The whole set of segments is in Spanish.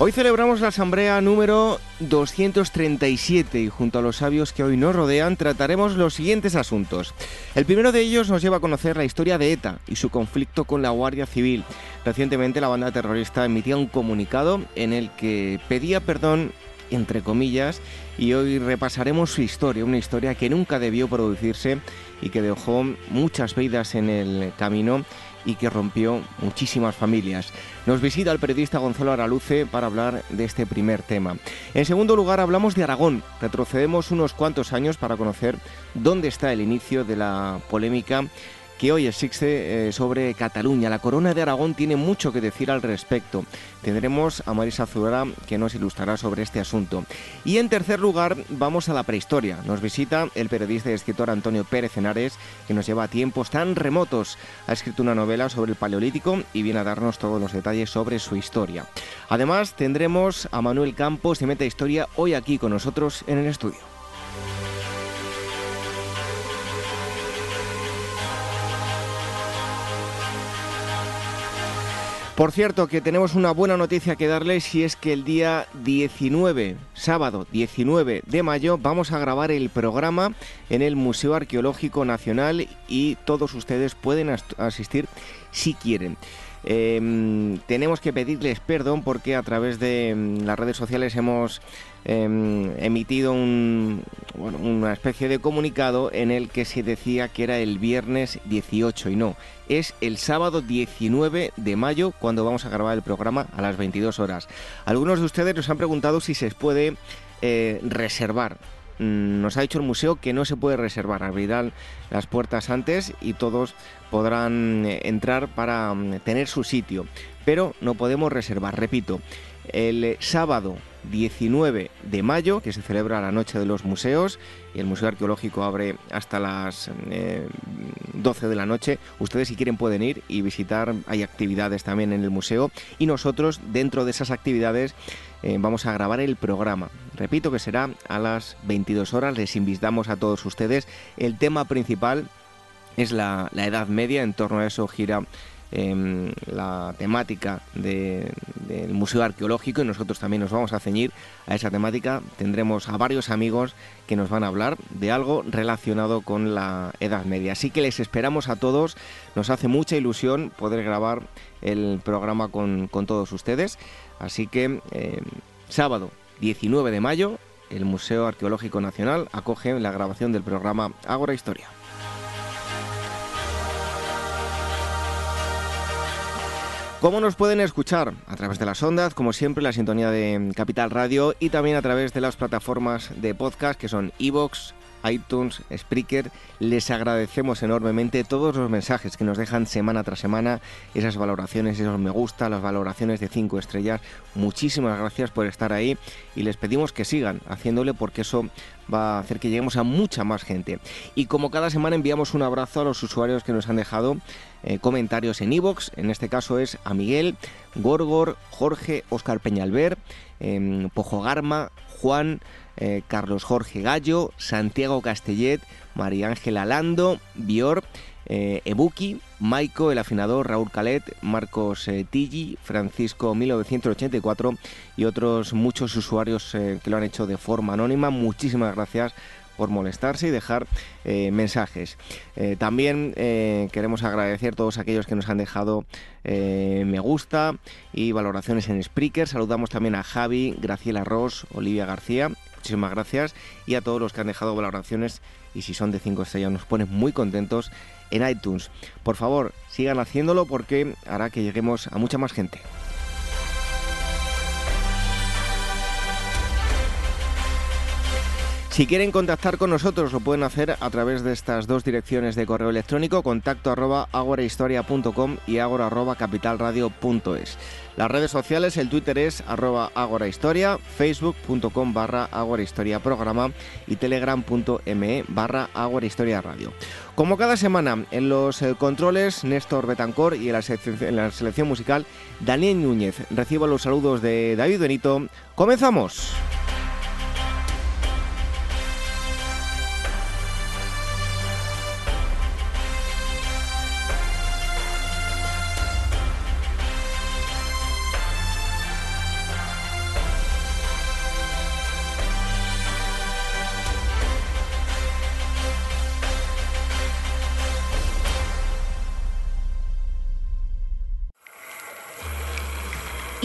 Hoy celebramos la asamblea número 237 y junto a los sabios que hoy nos rodean trataremos los siguientes asuntos. El primero de ellos nos lleva a conocer la historia de ETA y su conflicto con la Guardia Civil. Recientemente la banda terrorista emitía un comunicado en el que pedía perdón entre comillas, y hoy repasaremos su historia, una historia que nunca debió producirse y que dejó muchas vidas en el camino y que rompió muchísimas familias. Nos visita el periodista Gonzalo Araluce para hablar de este primer tema. En segundo lugar, hablamos de Aragón. Retrocedemos unos cuantos años para conocer dónde está el inicio de la polémica que hoy existe eh, sobre Cataluña. La corona de Aragón tiene mucho que decir al respecto. Tendremos a Marisa Zurara que nos ilustrará sobre este asunto. Y en tercer lugar, vamos a la prehistoria. Nos visita el periodista y escritor Antonio Pérez Henares, que nos lleva a tiempos tan remotos. Ha escrito una novela sobre el Paleolítico y viene a darnos todos los detalles sobre su historia. Además, tendremos a Manuel Campos de Meta Historia hoy aquí con nosotros en el estudio. Por cierto, que tenemos una buena noticia que darles y es que el día 19, sábado 19 de mayo, vamos a grabar el programa en el Museo Arqueológico Nacional y todos ustedes pueden asistir si quieren. Em, tenemos que pedirles perdón porque a través de em, las redes sociales hemos em, emitido una especie de comunicado en el que se decía que era el viernes 18 y no, es el sábado 19 de mayo cuando vamos a grabar el programa a las 22 horas. Algunos de ustedes nos han preguntado si se puede eh, reservar nos ha dicho el museo que no se puede reservar, abrirán las puertas antes y todos podrán eh, entrar para mm, tener su sitio, pero no podemos reservar, repito, el sábado 19 de mayo, que se celebra la Noche de los Museos, y el Museo Arqueológico abre hasta las 12 eh, de la noche. Ustedes si quieren pueden ir y visitar, hay actividades también en el museo, y nosotros dentro de esas actividades eh, vamos a grabar el programa. Repito que será a las 22 horas, les invitamos a todos ustedes. El tema principal es la, Edad Media, en torno a eso gira Em, la temática del Museo Arqueológico y nosotros también nos vamos a ceñir a esa temática. Tendremos a varios amigos que nos van a hablar de algo relacionado con la Edad Media. Así que les esperamos a todos. Nos hace mucha ilusión poder grabar el programa con, todos ustedes. Así que em, sábado 19 de mayo el Museo Arqueológico Nacional acoge la grabación del programa Ágora Historia. ¿Cómo nos pueden escuchar? A través de las ondas, como siempre, la sintonía de Capital Radio y también a través de las plataformas de podcast que son Evox, iTunes, Spreaker. Les agradecemos enormemente todos los mensajes que nos dejan semana tras semana, esas valoraciones, esos me gusta, las valoraciones de 5 estrellas. Muchísimas gracias por estar ahí y les pedimos que sigan haciéndole porque eso va a hacer que lleguemos a mucha más gente. Y como cada semana enviamos un abrazo a los usuarios que nos han dejado eh, comentarios en iVoox, en este caso es a Miguel, Gorgor, Jorge, Oscar Peñalver, eh, Pojo Garma, Juan, eh, Carlos Jorge Gallo, Santiago Castellet, María Ángela Lando, Bior, eh, Ebuki, Maiko, el afinador, Raúl Calet, Marcos eh, Francisco 1984 y otros muchos usuarios que lo han hecho de forma anónima. Muchísimas gracias por molestarse y dejar mensajes. también queremos agradecer a todos aquellos que nos han dejado me gusta y valoraciones en Spreaker. Saludamos también a Javi, Graciela Ross, Olivia García, Muchísimas gracias y a todos los que han dejado valoraciones y si son de 5 estrellas nos ponen muy contentos en iTunes. Por favor, sigan haciéndolo porque hará que lleguemos a mucha más gente. Si quieren contactar con nosotros lo pueden hacer a través de estas dos direcciones de correo electrónico, contacto arroba agorahistoria.com y agora arroba capitalradio.es. Las redes sociales, el Twitter es agorahistoria, facebook.com barra agorahistoria programa y telegram.me barra agorahistoria radio. Como cada semana, en los eh, controles, Néstor Betancor y en la, en la selección musical, Daniel Núñez. Recibo los saludos de David Benito. ¡Comenzamos!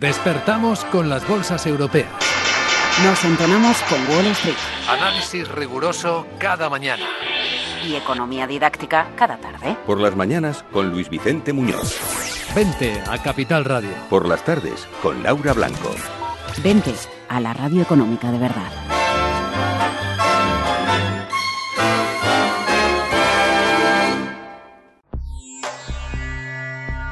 Despertamos con las bolsas europeas. Nos entonamos con Wall Street. Análisis riguroso cada mañana. Y economía didáctica cada tarde. Por las mañanas con Luis Vicente Muñoz. Vente a Capital Radio. Por las tardes con Laura Blanco. Vente a la radio económica de verdad.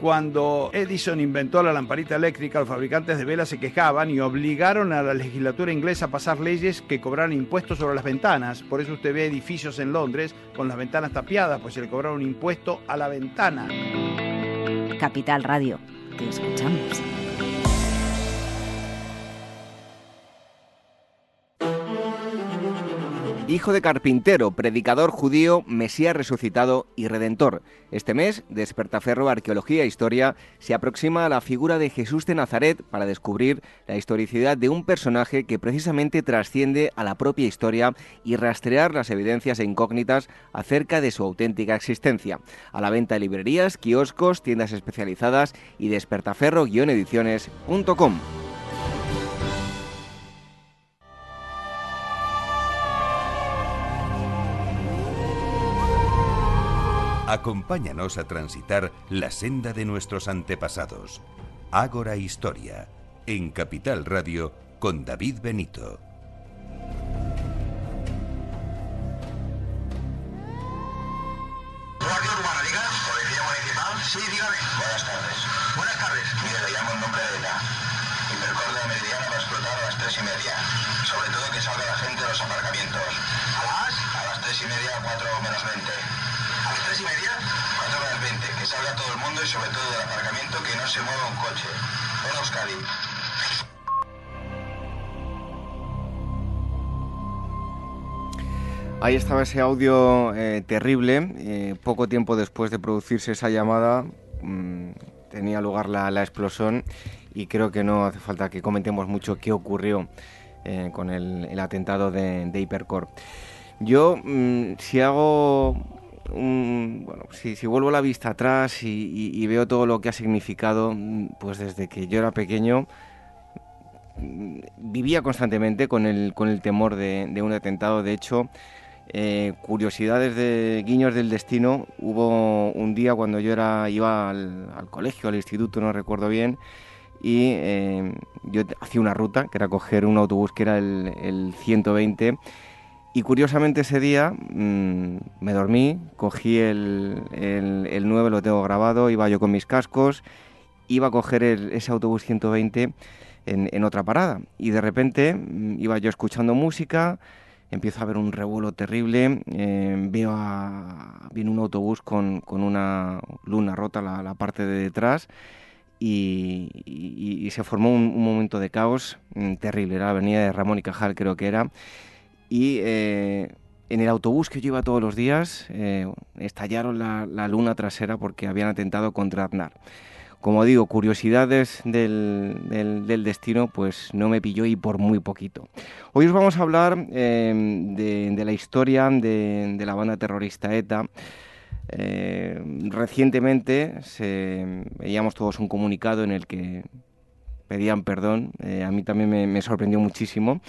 Cuando Edison inventó la lamparita eléctrica, los fabricantes de velas se quejaban y obligaron a la legislatura inglesa a pasar leyes que cobraran impuestos sobre las ventanas. Por eso usted ve edificios en Londres con las ventanas tapiadas, pues se le cobraron impuesto a la ventana. Capital Radio, te escuchamos. Hijo de carpintero, predicador judío, Mesías resucitado y redentor. Este mes, Despertaferro Arqueología e Historia se aproxima a la figura de Jesús de Nazaret para descubrir la historicidad de un personaje que precisamente trasciende a la propia historia y rastrear las evidencias e incógnitas acerca de su auténtica existencia. A la venta de librerías, kioscos, tiendas especializadas y despertaferro-ediciones.com. Acompáñanos a transitar la senda de nuestros antepasados. Ágora Historia, en Capital Radio, con David Benito. Guardia Urbana, diga. Policía Municipal. Sí, dígame. Buenas tardes. Buenas tardes. Mire, le llamo en nombre de ella. Hipercorda Meridiana va a explotar a las tres y media. Sobre todo que salga la gente de los aparcamientos. ¿A las? A las tres y media, cuatro menos veinte. ¿A las tres y media? Cuatro menos veinte. Que salga todo el mundo y sobre todo del aparcamiento que no se mueva un coche. Ven Euskadi. Ahí estaba ese audio eh, terrible. eh, poco tiempo después de producirse esa llamada mm, tenía lugar la, la explosión y creo que no hace falta que comentemos mucho qué ocurrió eh, con el, el atentado de, de Hipercore. Yo, mm, si hago un- bueno, si, si vuelvo la vista atrás y, y- y veo todo lo que ha significado, mm, pues desde que yo era pequeño, mm, vivía constantemente con el, con el temor de, de un atentado. De hecho, eh, curiosidades de guiños del destino, hubo un día cuando yo era, iba al, al colegio, al instituto, no recuerdo bien, y eh, yo hacía una ruta, que era coger un autobús que era el, el 120, y curiosamente ese día mm, me dormí, cogí el, el, el 9, lo tengo grabado, iba yo con mis cascos, iba a coger ese autobús 120, en, otra parada. Y de repente mm, iba yo escuchando música, empiezo a ver un revuelo terrible, eh, veo viene un autobús con, una luna rota la, la parte de detrás y, se formó un, momento de caos mm, terrible, la avenida de Ramón y Cajal creo que era, y eh, en el autobús que yo iba todos los días eh, estallaron la, luna trasera porque habían atentado contra Aznar. Como digo, curiosidades del, destino, pues no me pilló y por muy poquito. Hoy os vamos a hablar em, de, la historia de, la banda terrorista ETA. Eh, recientemente veíamos todos un comunicado en el que pedían perdón. Eh, a mí también me, sorprendió muchísimo.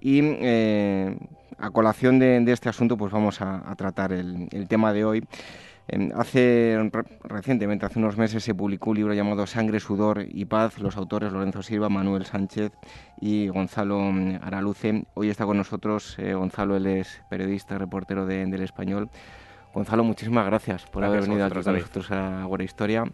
Y eh, a colación de, este asunto, pues vamos a, tratar el, el tema de hoy. Hace recientemente, hace unos meses, se publicó un libro llamado Sangre, Sudor y Paz. Los autores Lorenzo Silva, Manuel Sánchez y Gonzalo mm, Araluce. Hoy está con nosotros eh, Gonzalo, él es periodista, reportero de, del Español. Gonzalo, muchísimas gracias por haber venido aquí con nosotros a Agora Historia.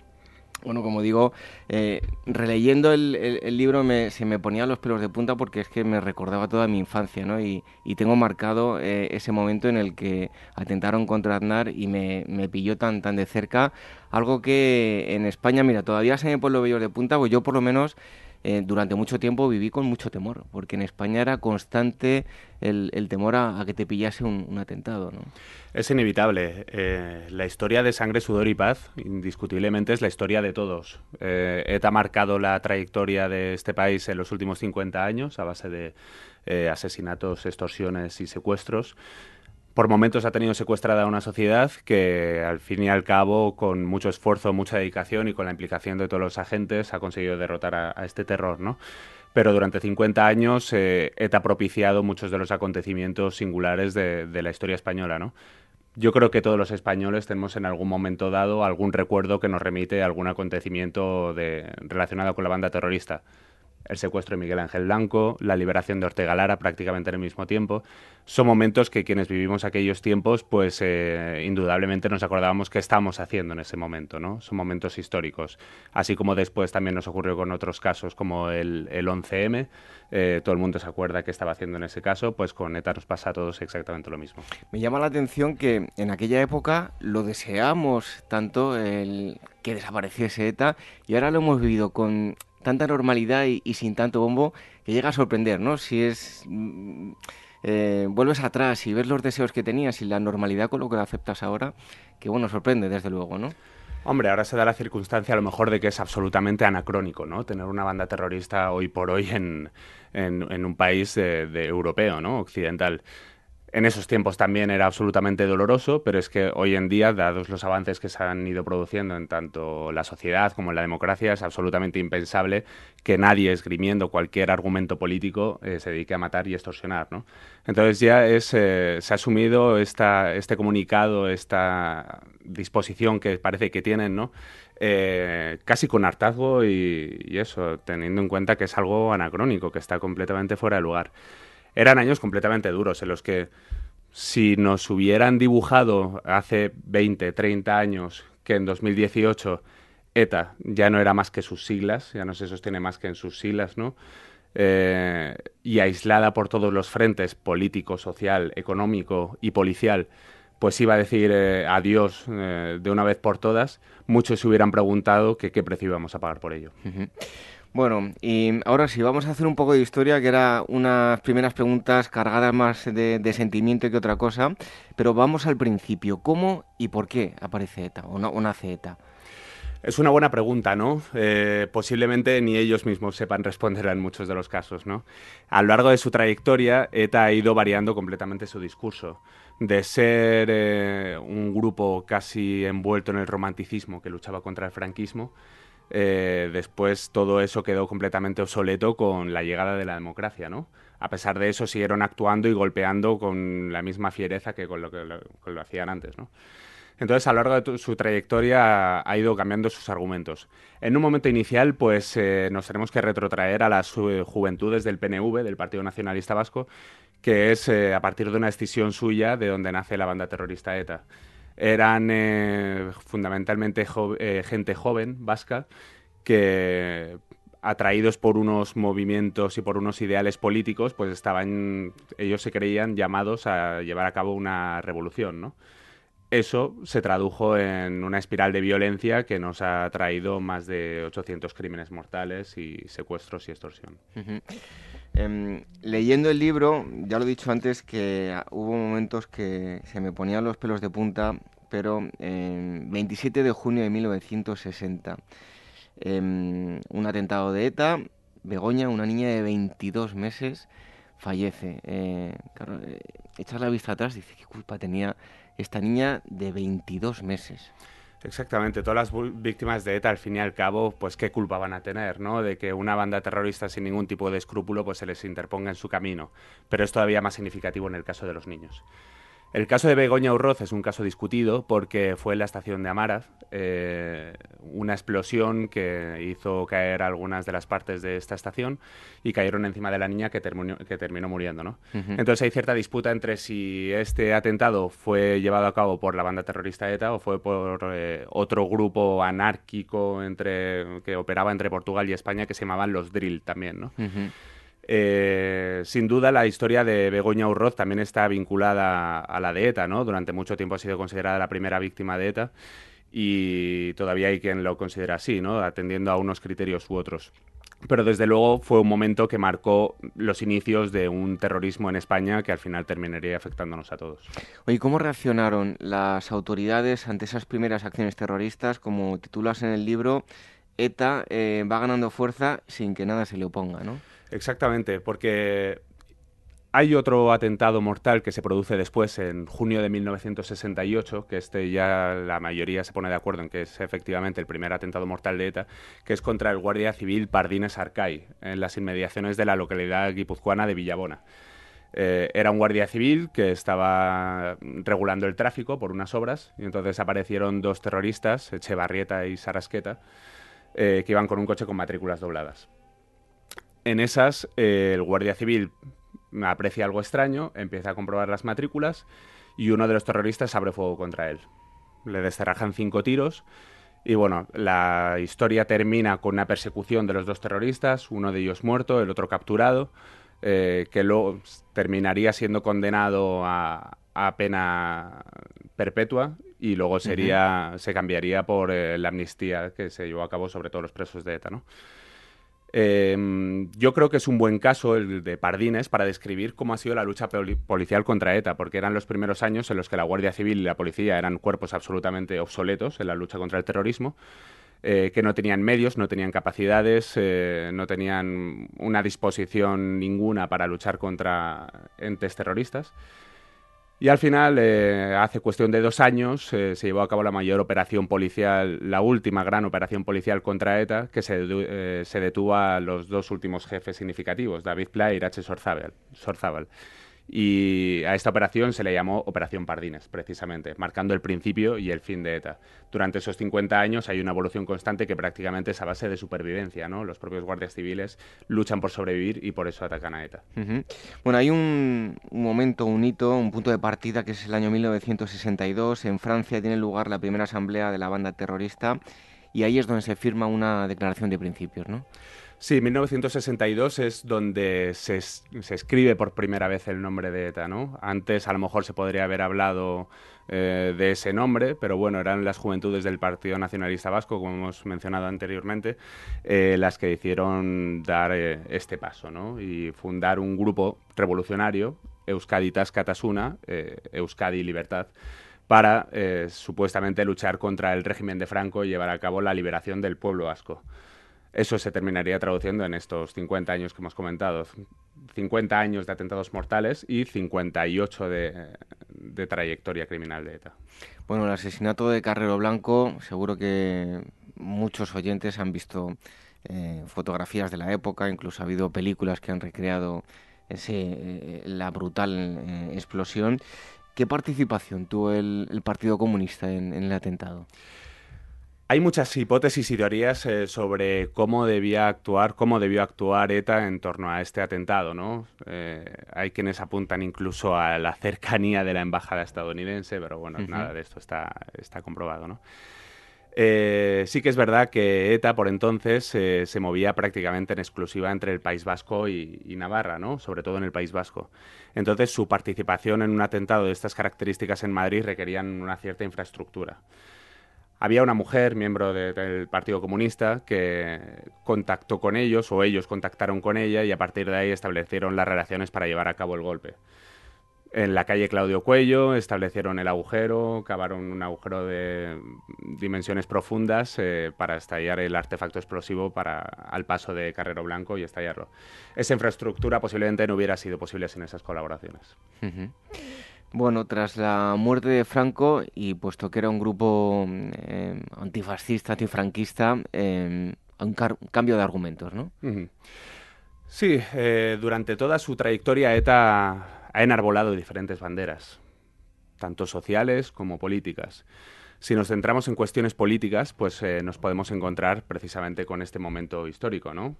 Bueno, como digo, eh, releyendo el, libro se me ponían los pelos de punta porque es que me recordaba toda mi infancia, ¿no? Y, tengo marcado eh, ese momento en el que atentaron contra Aznar y me, me, pilló tan, tan de cerca. Algo que en España, mira, todavía se me ponen los vellos de punta, pues yo por lo menos eh, durante mucho tiempo viví con mucho temor, porque en España era constante el, temor a, que te pillase un, atentado. ¿no? Es inevitable. Eh, la historia de sangre, sudor y paz, indiscutiblemente, es la historia de todos. Eh, ETA ha marcado la trayectoria de este país en los últimos 50 años a base de asesinatos, extorsiones y secuestros por momentos ha tenido secuestrada una sociedad que al fin y al cabo, con mucho esfuerzo, mucha dedicación y con la implicación de todos los agentes, ha conseguido derrotar a, este terror, ¿no? Pero durante 50 años eh, ETA ha propiciado muchos de los acontecimientos singulares de, la historia española, ¿no? Yo creo que todos los españoles tenemos en algún momento dado algún recuerdo que nos remite a algún acontecimiento relacionado con la banda terrorista el secuestro de Miguel Ángel Blanco, la liberación de Ortega Lara prácticamente en el mismo tiempo. Son momentos que quienes vivimos aquellos tiempos, pues eh, indudablemente nos acordábamos qué estábamos haciendo en ese momento, ¿no? Son momentos históricos. Así como después también nos ocurrió con otros casos como el, el 11M, eh, todo el mundo se acuerda qué estaba haciendo en ese caso, pues con ETA nos pasa a todos exactamente lo mismo. Me llama la atención que en aquella época lo deseamos tanto el que desapareciese ETA y ahora lo hemos vivido con tanta normalidad y, sin tanto bombo que llega a sorprender, ¿no? Si es... Mm, eh, vuelves atrás y ves los deseos que tenías y la normalidad con lo que lo aceptas ahora, que bueno, sorprende desde luego, ¿no? Hombre, ahora se da la circunstancia a lo mejor de que es absolutamente anacrónico, ¿no? Tener una banda terrorista hoy por hoy en, en, un país de europeo, ¿no? Occidental. En esos tiempos también era absolutamente doloroso, pero es que hoy en día, dados los avances que se han ido produciendo en tanto la sociedad como en la democracia, es absolutamente impensable que nadie esgrimiendo cualquier argumento político eh, se dedique a matar y extorsionar. ¿no? Entonces ya es, eh, se ha asumido esta, este comunicado, esta disposición que parece que tienen, ¿no? Eh, casi con hartazgo y, y eso, teniendo en cuenta que es algo anacrónico, que está completamente fuera de lugar eran años completamente duros en los que si nos hubieran dibujado hace 20, 30 años que en 2018 ETA ya no era más que sus siglas, ya no se sostiene más que en sus siglas, ¿no? Eh, y aislada por todos los frentes, político, social, económico y policial, pues iba a decir eh, adiós eh, de una vez por todas, muchos se hubieran preguntado que qué precio íbamos a pagar por ello. Bueno, y ahora sí, vamos a hacer un poco de historia, que era unas primeras preguntas cargadas más de, sentimiento que otra cosa, pero vamos al principio. ¿Cómo y por qué aparece ETA o, no, nace ETA? Es una buena pregunta, ¿no? Eh, posiblemente ni ellos mismos sepan responderla en muchos de los casos, ¿no? A lo largo de su trayectoria, ETA ha ido variando completamente su discurso. De ser eh, un grupo casi envuelto en el romanticismo que luchaba contra el franquismo, eh, después todo eso quedó completamente obsoleto con la llegada de la democracia, ¿no? A pesar de eso siguieron actuando y golpeando con la misma fiereza que con lo que lo, hacían antes, ¿no? Entonces, a lo largo de su trayectoria ha ido cambiando sus argumentos. En un momento inicial, pues eh, nos tenemos que retrotraer a las juventudes del PNV, del Partido Nacionalista Vasco, que es eh, a partir de una decisión suya de donde nace la banda terrorista ETA eran eh, fundamentalmente eh, gente joven, vasca, que atraídos por unos movimientos y por unos ideales políticos, pues estaban, ellos se creían llamados a llevar a cabo una revolución, ¿no? Eso se tradujo en una espiral de violencia que nos ha traído más de 800 crímenes mortales y secuestros y extorsión. Em, leyendo el libro, ya lo he dicho antes que hubo momentos que se me ponían los pelos de punta, pero en 27 de junio de 1960, em, un atentado de ETA, Begoña, una niña de 22 meses, fallece. Eh, eh, echas la vista atrás, dice, ¿qué culpa tenía esta niña de 22 meses. Exactamente, todas las víctimas de ETA al fin y al cabo, pues qué culpa van a tener, ¿no? De que una banda terrorista sin ningún tipo de escrúpulo pues se les interponga en su camino. Pero es todavía más significativo en el caso de los niños. El caso de Begoña Urroz es un caso discutido porque fue en la estación de Amaraz eh, una explosión que hizo caer algunas de las partes de esta estación y cayeron encima de la niña que terminó, que terminó muriendo. ¿no? Entonces hay cierta disputa entre si este atentado fue llevado a cabo por la banda terrorista ETA o fue por eh, otro grupo anárquico entre, que operaba entre Portugal y España que se llamaban los Drill también. ¿no? Eh, sin duda, la historia de Begoña Urroz también está vinculada a la de ETA, ¿no? Durante mucho tiempo ha sido considerada la primera víctima de ETA y todavía hay quien lo considera así, ¿no? Atendiendo a unos criterios u otros. Pero desde luego fue un momento que marcó los inicios de un terrorismo en España que al final terminaría afectándonos a todos. Oye, ¿cómo reaccionaron las autoridades ante esas primeras acciones terroristas? Como titulas en el libro, ETA eh, va ganando fuerza sin que nada se le oponga, ¿no? Exactamente, porque hay otro atentado mortal que se produce después, en junio de 1968, que este ya la mayoría se pone de acuerdo en que es efectivamente el primer atentado mortal de ETA, que es contra el guardia civil Pardines Arcay, en las inmediaciones de la localidad guipuzcoana de Villabona. Eh, era un guardia civil que estaba regulando el tráfico por unas obras y entonces aparecieron dos terroristas, Echevarrieta y Sarasqueta, eh, que iban con un coche con matrículas dobladas. En esas, eh, el guardia civil aprecia algo extraño, empieza a comprobar las matrículas y uno de los terroristas abre fuego contra él. Le descerrajan cinco tiros y bueno, la historia termina con una persecución de los dos terroristas, uno de ellos muerto, el otro capturado, eh, que luego terminaría siendo condenado a, pena perpetua y luego sería, se cambiaría por eh, la amnistía que se llevó a cabo sobre todos los presos de ETA, ¿no? Em, yo creo que es un buen caso el de Pardines para describir cómo ha sido la lucha policial contra ETA, porque eran los primeros años en los que la Guardia Civil y la policía eran cuerpos absolutamente obsoletos en la lucha contra el terrorismo. Eh, que no tenían medios, no tenían capacidades, eh, no tenían una disposición ninguna para luchar contra entes terroristas. Y al final, eh, hace cuestión de dos años, eh, se llevó a cabo la mayor operación policial, la última gran operación policial contra ETA, que se, eh, se detuvo a los dos últimos jefes significativos, David Pla y Irache Sorzábal. Y a esta operación se le llamó Operación Pardines, precisamente, marcando el principio y el fin de ETA. Durante esos 50 años hay una evolución constante que prácticamente es a base de supervivencia, ¿no? Los propios guardias civiles luchan por sobrevivir y por eso atacan a ETA. Bueno, hay un, momento, un hito, un punto de partida que es el año 1962. En Francia tiene lugar la primera asamblea de la banda terrorista y ahí es donde se firma una declaración de principios, ¿no? Sí, 1962 es donde se, escribe por primera vez el nombre de ETA. Antes a lo mejor se podría haber hablado eh, de ese nombre, pero bueno, eran las juventudes del Partido Nacionalista Vasco, como hemos mencionado anteriormente, eh, las que hicieron dar eh, este paso, ¿no? Y fundar un grupo revolucionario, Euskadi Tascatasuna, Euskadi Libertad, para supuestamente luchar contra el régimen de Franco y llevar a cabo la liberación del pueblo vasco. Eso se terminaría traduciendo en estos 50 años que hemos comentado. 50 años de atentados mortales y 58 de, de trayectoria criminal de ETA. Bueno, el asesinato de Carrero Blanco, seguro que muchos oyentes han visto eh, fotografías de la época, incluso ha habido películas que han recreado ese, eh, la brutal eh, explosión. ¿Qué participación tuvo el, Partido Comunista en el atentado? Hay muchas hipótesis y teorías eh, sobre cómo debía actuar, cómo debió actuar ETA en torno a este atentado, ¿no? Eh, hay quienes apuntan incluso a la cercanía de la embajada estadounidense, pero bueno, nada de esto está, está comprobado, ¿no? Eh, sí que es verdad que ETA por entonces eh, se movía prácticamente en exclusiva entre el País Vasco y, Navarra, ¿no? sobre todo en el País Vasco. Entonces su participación en un atentado de estas características en Madrid requerían una cierta infraestructura. Había una mujer, miembro del Partido Comunista, que contactó con ellos o ellos contactaron con ella y a partir de ahí establecieron las relaciones para llevar a cabo el golpe en la calle Claudio Cuello, establecieron el agujero, cavaron un agujero de dimensiones profundas eh, para estallar el artefacto explosivo para, al paso de Carrero Blanco y estallarlo. Esa infraestructura posiblemente no hubiera sido posible sin esas colaboraciones. Bueno, tras la muerte de Franco, y puesto que era un grupo eh, antifascista, antifranquista, eh, un, cambio de argumentos, ¿no? Sí, eh, durante toda su trayectoria ETA ha enarbolado diferentes banderas, tanto sociales como políticas. Si nos centramos en cuestiones políticas, pues eh, nos podemos encontrar precisamente con este momento histórico, ¿no?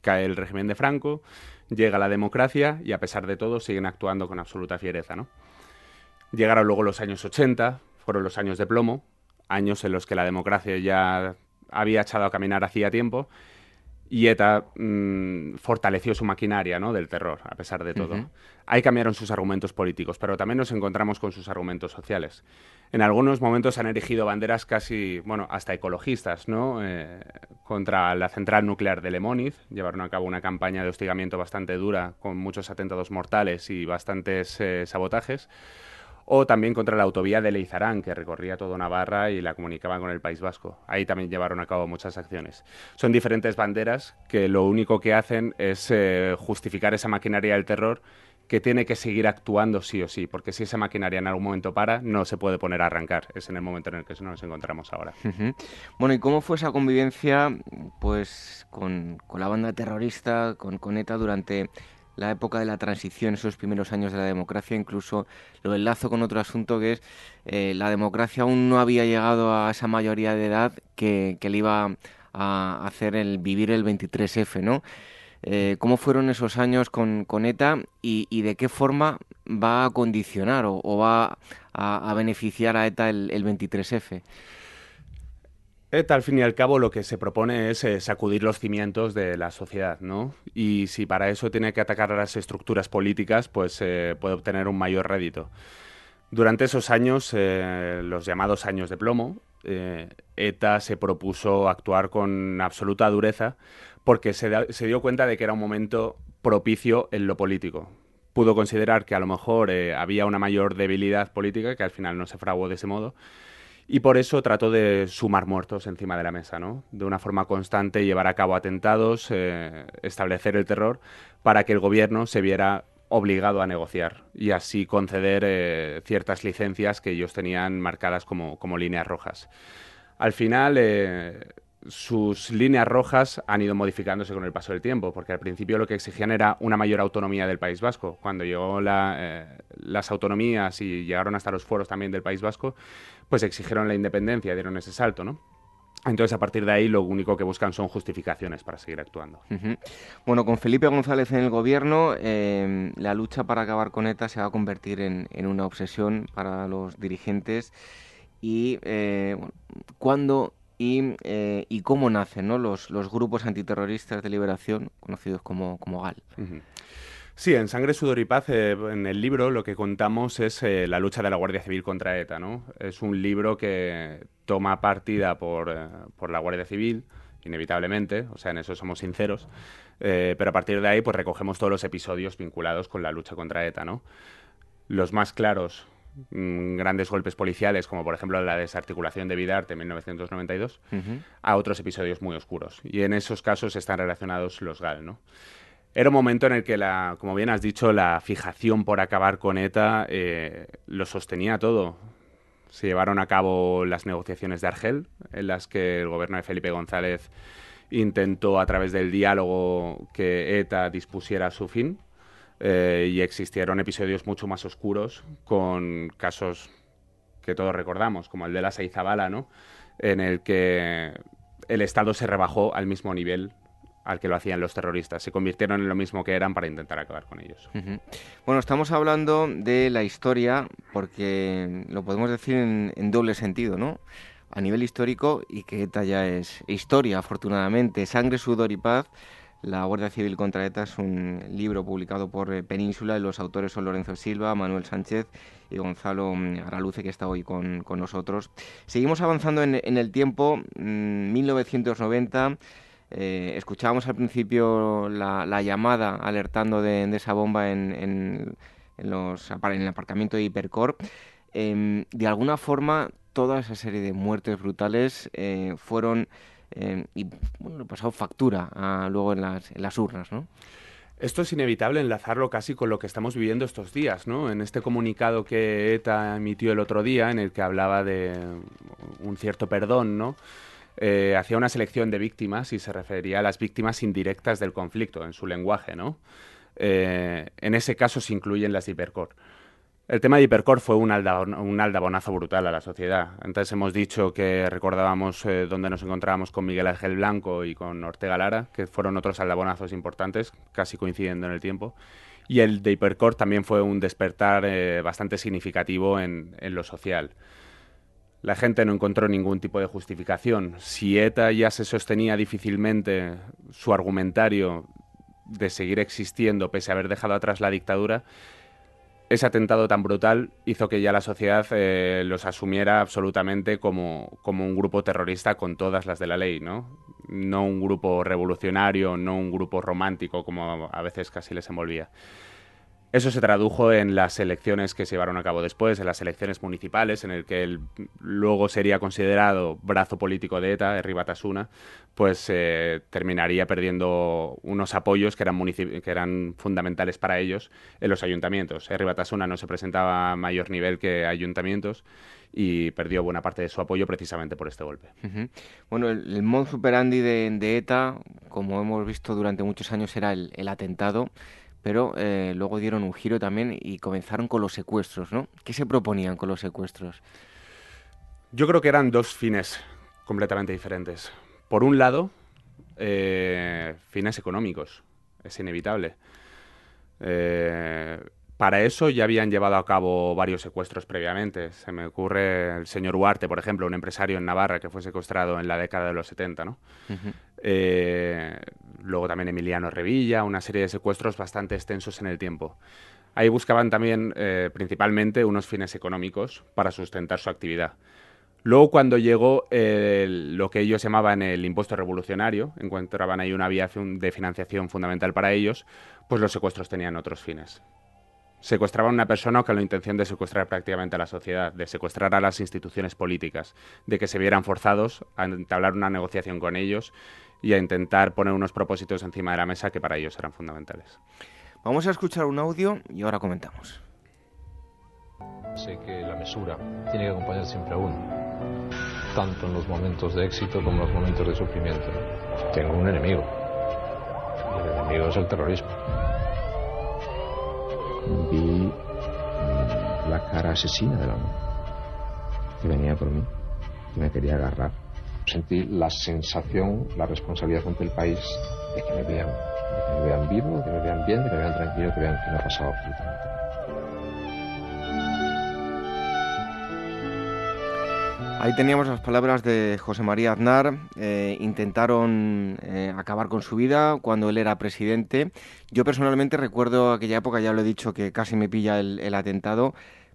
Cae el régimen de Franco, llega la democracia y a pesar de todo siguen actuando con absoluta fiereza, ¿no? Llegaron luego los años 80, fueron los años de plomo, años en los que la democracia ya había echado a caminar hacía tiempo y ETA mm, fortaleció su maquinaria ¿no? del terror, a pesar de todo. Ahí cambiaron sus argumentos políticos, pero también nos encontramos con sus argumentos sociales. En algunos momentos han erigido banderas casi, bueno, hasta ecologistas, ¿no? Eh, contra la central nuclear de Lemoniz. Llevaron a cabo una campaña de hostigamiento bastante dura, con muchos atentados mortales y bastantes eh, sabotajes o también contra la autovía de Leizarán, que recorría toda Navarra y la comunicaba con el País Vasco. Ahí también llevaron a cabo muchas acciones. Son diferentes banderas que lo único que hacen es eh, justificar esa maquinaria del terror que tiene que seguir actuando sí o sí, porque si esa maquinaria en algún momento para, no se puede poner a arrancar. Es en el momento en el que nos encontramos ahora. Bueno, ¿y cómo fue esa convivencia pues, con, la banda terrorista, con, con ETA durante la época de la transición, esos primeros años de la democracia, incluso lo enlazo con otro asunto que es eh, la democracia aún no había llegado a esa mayoría de edad que, le iba a hacer el vivir el 23F, ¿no? Eh, ¿Cómo fueron esos años con, ETA y, de qué forma va a condicionar o, va a, beneficiar a ETA el 23F? ETA, al fin y al cabo, lo que se propone es eh, sacudir los cimientos de la sociedad, ¿no? Y si para eso tiene que atacar a las estructuras políticas, pues eh, puede obtener un mayor rédito. Durante esos años, eh, los llamados años de plomo, ETA se propuso actuar con absoluta dureza porque se, se, dio cuenta de que era un momento propicio en lo político. Pudo considerar que a lo mejor había una mayor debilidad política, que al final no se fraguó de ese modo, y por eso trató de sumar muertos encima de la mesa, ¿no? De una forma constante llevar a cabo atentados, eh, establecer el terror para que el gobierno se viera obligado a negociar y así conceder eh, ciertas licencias que ellos tenían marcadas como, como líneas rojas. Al final, eh, sus líneas rojas han ido modificándose con el paso del tiempo, porque al principio lo que exigían era una mayor autonomía del País Vasco. Cuando llegó las autonomías y llegaron hasta los foros también del País Vasco, pues exigieron la independencia, dieron ese salto, ¿no? Entonces, a partir de ahí, lo único que buscan son justificaciones para seguir actuando. Bueno, con Felipe González en el gobierno, em, la lucha para acabar con ETA se va a convertir en, una obsesión para los dirigentes. ¿Y eh, cuándo eh, y, cómo nacen los, los, grupos antiterroristas de liberación, conocidos como, como GAL? Sí, en Sangre, Sudor y Paz, eh, en el libro, lo que contamos es eh, la lucha de la Guardia Civil contra ETA, ¿no? Es un libro que toma partida por, eh, por la Guardia Civil, inevitablemente, o sea, en eso somos sinceros, pero a partir de ahí, pues recogemos todos los episodios vinculados con la lucha contra ETA, ¿no? Los más claros, grandes golpes policiales, como por ejemplo la desarticulación de Vidarte en 1992, a otros episodios muy oscuros. Y en esos casos están relacionados los GAL, ¿no? Era un momento en el que, la, como bien has dicho, la fijación por acabar con ETA eh, lo sostenía todo. Se llevaron a cabo las negociaciones de Argel, en las que el gobierno de Felipe González intentó, a través del diálogo, que ETA dispusiera su fin. Eh, y existieron episodios mucho más oscuros, con casos que todos recordamos, como el de la Seizabala, ¿no? en el que el Estado se rebajó al mismo nivel al que lo hacían los terroristas. Se convirtieron en lo mismo que eran para intentar acabar con ellos. Bueno, estamos hablando de la historia porque lo podemos decir en, doble sentido, ¿no? a nivel histórico y que ETA ya es historia, afortunadamente. Sangre, sudor y paz. La Guardia Civil contra ETA es un libro publicado por eh, Península y los autores son Lorenzo Silva, Manuel Sánchez y Gonzalo mm, Araluce, que está hoy con, nosotros. Seguimos avanzando en, el tiempo, 1990. Mm, eh, escuchábamos al principio la, llamada alertando de, esa bomba en, los, en el aparcamiento de Hipercor. Em, de alguna forma, toda esa serie de muertes brutales eh, fueron eh, y bueno, pasado factura luego en las, las urnas, ¿no? Esto es inevitable enlazarlo casi con lo que estamos viviendo estos días, ¿no? En este comunicado que ETA emitió el otro día, en el que hablaba de un cierto perdón, ¿no? Eh, hacía una selección de víctimas y se refería a las víctimas indirectas del conflicto en su lenguaje, ¿no? Eh, en ese caso se incluyen las de Hipercore. El tema de Hipercore fue un, aldabonazo brutal a la sociedad. Antes hemos dicho que recordábamos eh, dónde nos encontrábamos con Miguel Ángel Blanco y con Ortega Lara, que fueron otros aldabonazos importantes, casi coincidiendo en el tiempo. Y el de Hipercore también fue un despertar eh, bastante significativo en, en lo social. La gente no encontró ningún tipo de justificación. Si ETA ya se sostenía difícilmente su argumentario de seguir existiendo pese a haber dejado atrás la dictadura, ese atentado tan brutal hizo que ya la sociedad eh, los asumiera absolutamente como, como, un grupo terrorista con todas las de la ley, ¿no? No un grupo revolucionario, no un grupo romántico, como a veces casi les envolvía. Eso se tradujo en las elecciones que se llevaron a cabo después, en las elecciones municipales, en el que él luego sería considerado brazo político de ETA, Herri Batasuna, pues eh, terminaría perdiendo unos apoyos que eran, que eran fundamentales para ellos en los ayuntamientos. Herri Batasuna no se presentaba a mayor nivel que ayuntamientos y perdió buena parte de su apoyo precisamente por este golpe. Bueno, el, el mod superandi de, ETA, como hemos visto durante muchos años, era el atentado pero eh, luego dieron un giro también y comenzaron con los secuestros, ¿no? ¿Qué se proponían con los secuestros? Yo creo que eran dos fines completamente diferentes. Por un lado, eh, fines económicos, es inevitable. Eh, para eso ya habían llevado a cabo varios secuestros previamente. Se me ocurre el señor Huarte, por ejemplo, un empresario en Navarra que fue secuestrado en la década de los 70, ¿no? Eh, luego también Emiliano Revilla, una serie de secuestros bastante extensos en el tiempo. Ahí buscaban también eh, principalmente unos fines económicos para sustentar su actividad. Luego, cuando llegó lo que ellos llamaban el impuesto revolucionario, encontraban ahí una vía de financiación fundamental para ellos, pues los secuestros tenían otros fines secuestraban a una persona con la intención de secuestrar prácticamente a la sociedad, de secuestrar a las instituciones políticas, de que se vieran forzados a entablar una negociación con ellos y a intentar poner unos propósitos encima de la mesa que para ellos eran fundamentales. Vamos a escuchar un audio y ahora comentamos. Sé que la mesura tiene que acompañar siempre a uno, tanto en los momentos de éxito como en los momentos de sufrimiento. Tengo un enemigo, y el enemigo es el terrorismo vi mm, la cara asesina del hombre que venía por mí, que me quería agarrar. Sentí la sensación, la responsabilidad ante el país de que me vean, me vean vivo, de que me vean bien, de que me vean tranquilo, de que vean que no ha pasado absolutamente nada. Ahí teníamos las palabras de José María Aznar. Eh, intentaron eh, acabar con su vida cuando él era presidente. Yo personalmente recuerdo aquella época, ya lo he dicho, que casi me pilla el, atentado,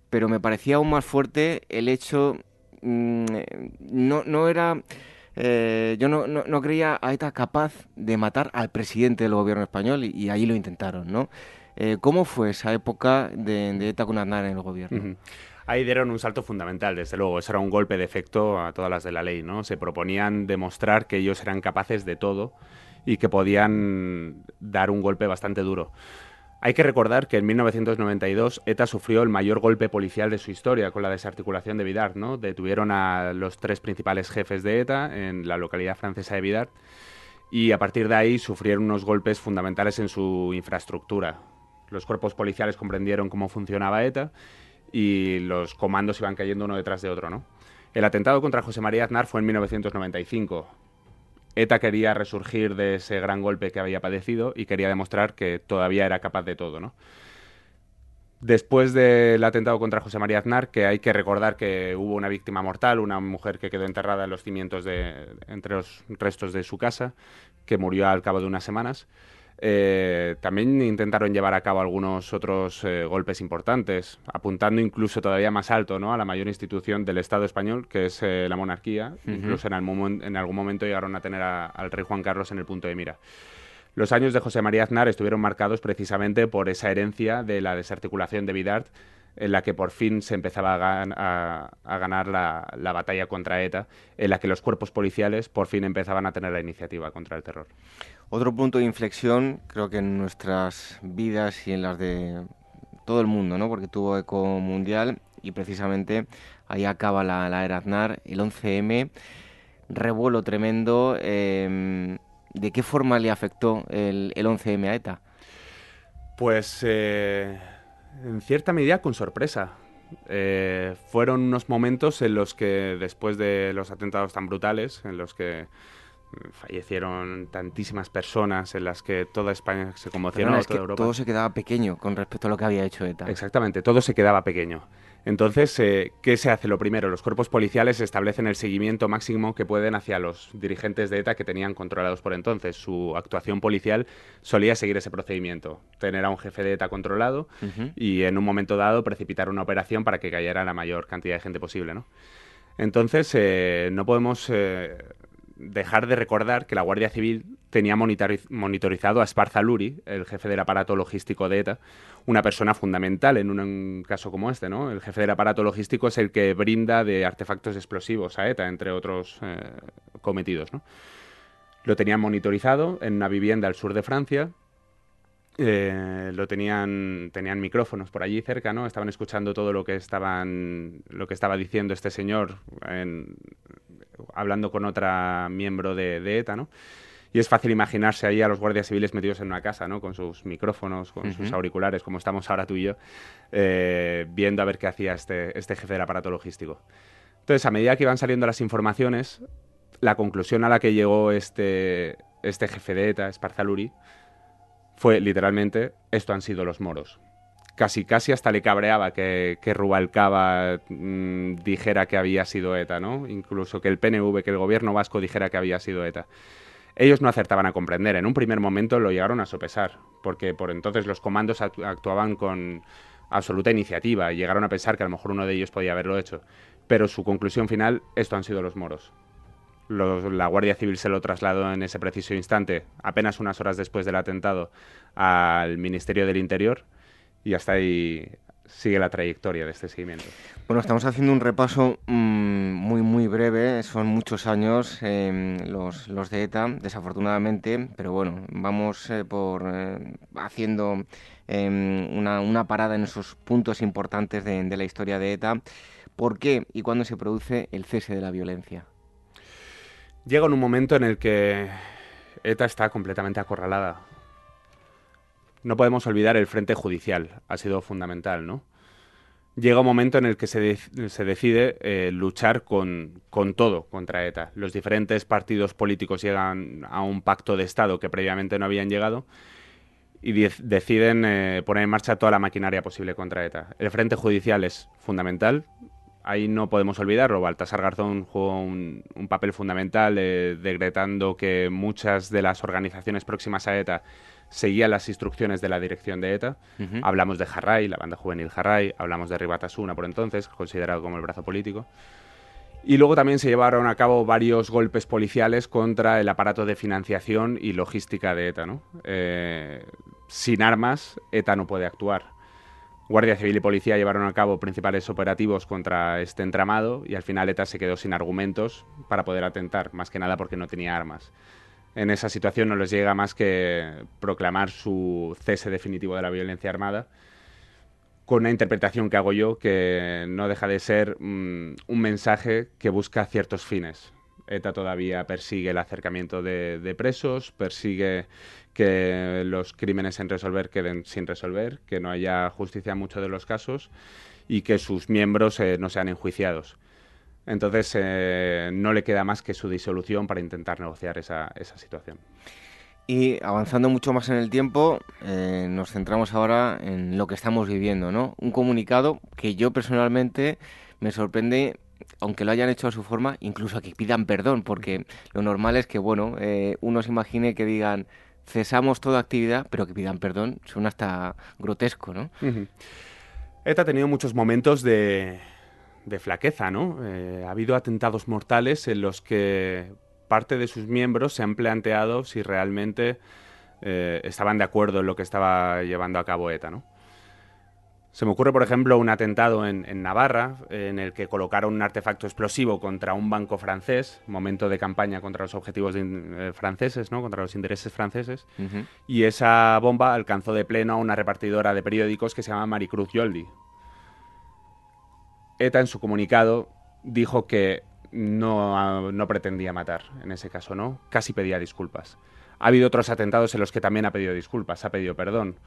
pero me parecía aún más fuerte el hecho. Mm, no, no era. Eh, yo no, no, creía a ETA capaz de matar al presidente del gobierno español y, ahí lo intentaron, ¿no? ¿Cómo fue esa época de, ETA con Aznar en el gobierno? ahí dieron un salto fundamental, desde luego. Eso era un golpe de efecto a todas las de la ley, ¿no? Se proponían demostrar que ellos eran capaces de todo y que podían dar un golpe bastante duro. Hay que recordar que en 1992 ETA sufrió el mayor golpe policial de su historia con la desarticulación de Vidart, ¿no? Detuvieron a los tres principales jefes de ETA en la localidad francesa de Vidart y a partir de ahí sufrieron unos golpes fundamentales en su infraestructura. Los cuerpos policiales comprendieron cómo funcionaba ETA y los comandos iban cayendo uno detrás de otro, ¿no? El atentado contra José María Aznar fue en 1995. ETA quería resurgir de ese gran golpe que había padecido y quería demostrar que todavía era capaz de todo, ¿no? Después del atentado contra José María Aznar, que hay que recordar que hubo una víctima mortal, una mujer que quedó enterrada en los cimientos de, entre los restos de su casa, que murió al cabo de unas semanas. Eh, también intentaron llevar a cabo algunos otros eh, golpes importantes, apuntando incluso todavía más alto ¿no? a la mayor institución del Estado español, que es eh, la monarquía. Incluso en, en, algún momento llegaron a tener al rey Juan Carlos en el punto de mira. Los años de José María Aznar estuvieron marcados precisamente por esa herencia de la desarticulación de Vidart, en la que por fin se empezaba a, ganar la, batalla contra ETA, en la que los cuerpos policiales por fin empezaban a tener la iniciativa contra el terror. Otro punto de inflexión, creo que en nuestras vidas y en las de todo el mundo, ¿no? porque tuvo eco mundial y precisamente ahí acaba la, era Aznar, el 11M, revuelo tremendo. Em, ¿De qué forma le afectó el, 11M a ETA? Pues eh, en cierta medida con sorpresa. Eh, fueron unos momentos en los que después de los atentados tan brutales, en los que fallecieron tantísimas personas, en las que toda España se conmocionó, toda Europa. Todo se quedaba pequeño con respecto a lo que había hecho ETA. Exactamente, todo se quedaba pequeño. Entonces, eh, ¿qué se hace? Lo primero, los cuerpos policiales establecen el seguimiento máximo que pueden hacia los dirigentes de ETA que tenían controlados por entonces. Su actuación policial solía seguir ese procedimiento, tener a un jefe de ETA controlado y en un momento dado precipitar una operación para que cayera la mayor cantidad de gente posible. ¿no? Entonces, eh, no podemos eh, dejar de recordar que la Guardia Civil tenía monitorizado a Esparza Luri, el jefe del aparato logístico de ETA, una persona fundamental en un, caso como este, ¿no? El jefe del aparato logístico es el que brinda de artefactos explosivos a ETA, entre otros eh, cometidos, ¿no? Lo tenían monitorizado en una vivienda al sur de Francia. Eh, lo tenían tenían micrófonos por allí cerca no estaban escuchando todo lo que estaban lo que estaba diciendo este señor hablando con otra miembro de, de ETA no y es fácil imaginarse ahí a los guardias civiles metidos en una casa, ¿no? Con sus micrófonos, con sus auriculares, como estamos ahora tú y yo, eh, viendo a ver qué hacía este, este jefe del aparato logístico. Entonces, a medida que iban saliendo las informaciones, la conclusión a la que llegó este, este jefe de ETA, Sparzaluri, fue literalmente, esto han sido los moros. Casi, casi hasta le cabreaba que, que Rubalcaba mm, dijera que había sido ETA, ¿no? Incluso que el PNV, que el gobierno vasco dijera que había sido ETA ellos no acertaban a comprender. En un primer momento lo llegaron a sopesar, porque por entonces los comandos actuaban con absoluta iniciativa y llegaron a pensar que a lo mejor uno de ellos podía haberlo hecho. Pero su conclusión final, esto han sido los moros. la Guardia Civil se lo trasladó en ese preciso instante, apenas unas horas después del atentado, al Ministerio del Interior y hasta ahí sigue la trayectoria de este seguimiento? Bueno, estamos haciendo un repaso mm, muy, muy breve. Son muchos años em, los, los, de ETA, desafortunadamente, pero bueno, vamos eh, por eh, haciendo em, una, una, parada en esos puntos importantes de, de la historia de ETA. ¿Por qué y cuándo se produce el cese de la violencia? Llega en un momento en el que ETA está completamente acorralada no podemos olvidar el frente judicial, ha sido fundamental, ¿no? Llega un momento en el que se, decide eh, luchar con, todo contra ETA. Los diferentes partidos políticos llegan a un pacto de Estado que previamente no habían llegado y deciden eh, poner en marcha toda la maquinaria posible contra ETA. El frente judicial es fundamental, ahí no podemos olvidarlo. Baltasar Garzón jugó un, papel fundamental eh, decretando que muchas de las organizaciones próximas a ETA seguía las instrucciones de la dirección de ETA. Hablamos de Jarray, la banda juvenil Jarray, hablamos de Ribatasuna por entonces, considerado como el brazo político. Y luego también se llevaron a cabo varios golpes policiales contra el aparato de financiación y logística de ETA. Eh, sin armas, ETA no puede actuar. Guardia Civil y Policía llevaron a cabo principales operativos contra este entramado y al final ETA se quedó sin argumentos para poder atentar, más que nada porque no tenía armas en esa situación no les llega más que proclamar su cese definitivo de la violencia armada con una interpretación que hago yo que no deja de ser mm, un mensaje que busca ciertos fines. ETA todavía persigue el acercamiento de, presos, persigue que los crímenes en resolver queden sin resolver, que no haya justicia en muchos de los casos y que sus miembros eh, no sean enjuiciados. Entonces, eh, no le queda más que su disolución para intentar negociar esa, esa situación. Y avanzando mucho más en el tiempo, eh, nos centramos ahora en lo que estamos viviendo, ¿no? Un comunicado que yo personalmente me sorprende, aunque lo hayan hecho a su forma, incluso a que pidan perdón, porque lo normal es que, bueno, eh, uno se imagine que digan cesamos toda actividad, pero que pidan perdón, suena hasta grotesco, ¿no? ETA ha tenido muchos momentos de, de flaqueza, ¿no? Eh, ha habido atentados mortales en los que parte de sus miembros se han planteado si realmente eh, estaban de acuerdo en lo que estaba llevando a cabo ETA, ¿no? Se me ocurre, por ejemplo, un atentado en, Navarra en el que colocaron un artefacto explosivo contra un banco francés, momento de campaña contra los objetivos eh, franceses, ¿no? contra los intereses franceses, y esa bomba alcanzó de pleno a una repartidora de periódicos que se llama Maricruz Yoldi. ETA en su comunicado dijo que no, no pretendía matar en ese caso, ¿no? Casi pedía disculpas. Ha habido otros atentados en los que también ha pedido disculpas, ha pedido perdón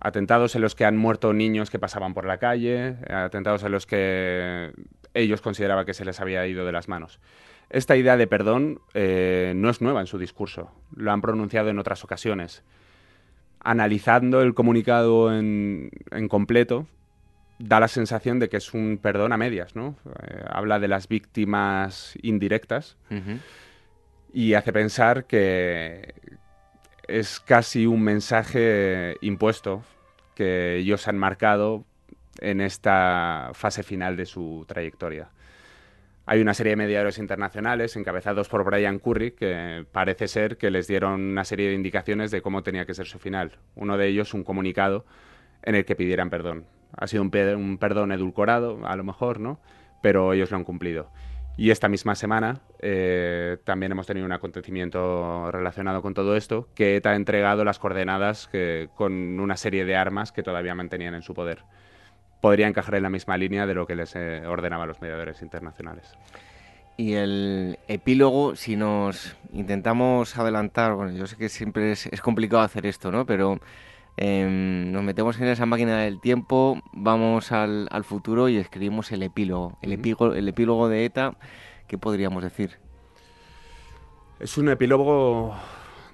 atentados en los que han muerto niños que pasaban por la calle, atentados en los que ellos consideraban que se les había ido de las manos. Esta idea de perdón eh, no es nueva en su discurso, lo han pronunciado en otras ocasiones. Analizando el comunicado en, completo, da la sensación de que es un perdón a medias, ¿no? Eh, habla de las víctimas indirectas y hace pensar que, es casi un mensaje impuesto que ellos han marcado en esta fase final de su trayectoria. Hay una serie de mediadores internacionales encabezados por Brian Curry que parece ser que les dieron una serie de indicaciones de cómo tenía que ser su final. Uno de ellos un comunicado en el que pidieran perdón. Ha sido un, perdón edulcorado, a lo mejor, ¿no? Pero ellos lo han cumplido. Y esta misma semana eh, también hemos tenido un acontecimiento relacionado con todo esto, que ETA ha entregado las coordenadas con una serie de armas que todavía mantenían en su poder. Podría encajar en la misma línea de lo que les eh, ordenaban los mediadores internacionales. Y el epílogo, si nos intentamos adelantar, bueno, yo sé que siempre es, complicado hacer esto, ¿no? Pero em, nos metemos en esa máquina del tiempo, vamos al, futuro y escribimos el epílogo. El, epílogo, el epílogo de ETA ¿qué podríamos decir? Es un epílogo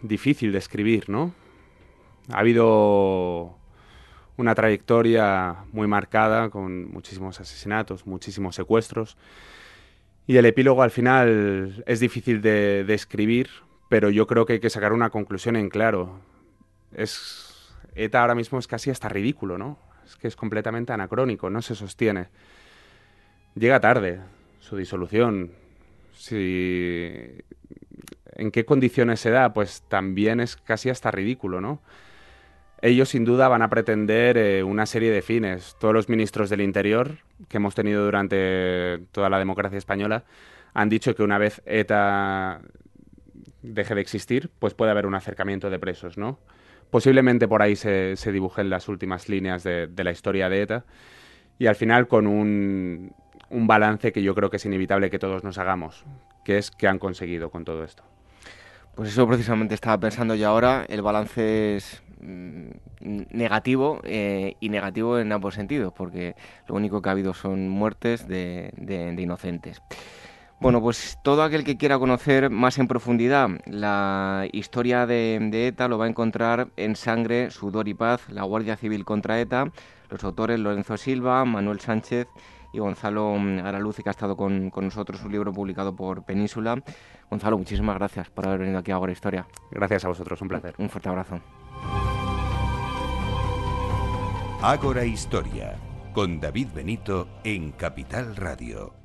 difícil de escribir, ¿no? Ha habido una trayectoria muy marcada con muchísimos asesinatos, muchísimos secuestros. Y el epílogo al final es difícil de, escribir, pero yo creo que hay que sacar una conclusión en claro. Es, ETA ahora mismo es casi hasta ridículo, ¿no? Es que es completamente anacrónico, no se sostiene. Llega tarde su disolución, si en qué condiciones se da, pues también es casi hasta ridículo, ¿no? Ellos sin duda van a pretender eh, una serie de fines. Todos los ministros del Interior que hemos tenido durante toda la democracia española han dicho que una vez ETA deje de existir, pues puede haber un acercamiento de presos, ¿no? Posiblemente por ahí se, dibujen las últimas líneas de la historia de ETA y al final con un, un balance que yo creo que es inevitable que todos nos hagamos, que es que han conseguido con todo esto. Pues eso precisamente estaba pensando yo ahora, el balance es mm, negativo eh, y negativo en ambos sentidos, porque lo único que ha habido son muertes de, inocentes. Bueno, pues todo aquel que quiera conocer más en profundidad la historia de, de, ETA lo va a encontrar en Sangre, Sudor y Paz, la Guardia Civil contra ETA, los autores Lorenzo Silva, Manuel Sánchez y Gonzalo Araluce, que ha estado con, nosotros, un libro publicado por Península. Gonzalo, muchísimas gracias por haber venido aquí a Ahora Historia. Gracias a vosotros, un placer. Un fuerte abrazo. Ágora Historia, con David Benito en Capital Radio.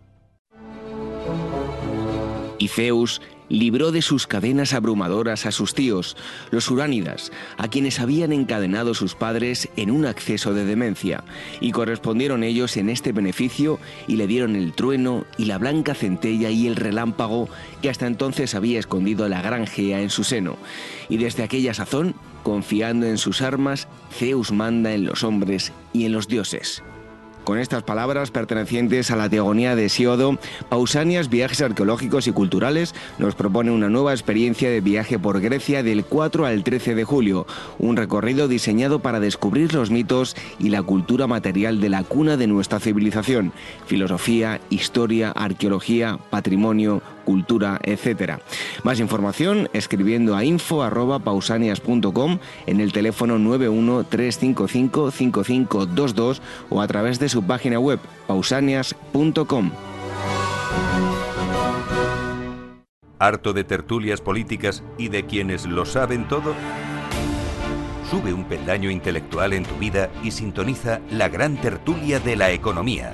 Y Zeus libró de sus cadenas abrumadoras a sus tíos, los uránidas, a quienes habían encadenado sus padres en un acceso de demencia, y correspondieron ellos en este beneficio y le dieron el trueno y la blanca centella y el relámpago que hasta entonces había escondido la gran Gea en su seno. Y desde aquella sazón, confiando en sus armas, Zeus manda en los hombres y en los dioses. Con estas palabras pertenecientes a la teogonía de Siodo, Pausanias Viajes Arqueológicos y Culturales nos propone una nueva experiencia de viaje por Grecia del 4 al 13 de julio, un recorrido diseñado para descubrir los mitos y la cultura material de la cuna de nuestra civilización, filosofía, historia, arqueología, patrimonio, cultura, etc. Más información escribiendo a info.pausanias.com en el teléfono 913555522 o a través de su página web pausanias.com. ¿Harto de tertulias políticas y de quienes lo saben todo? Sube un peldaño intelectual en tu vida y sintoniza la gran tertulia de la economía,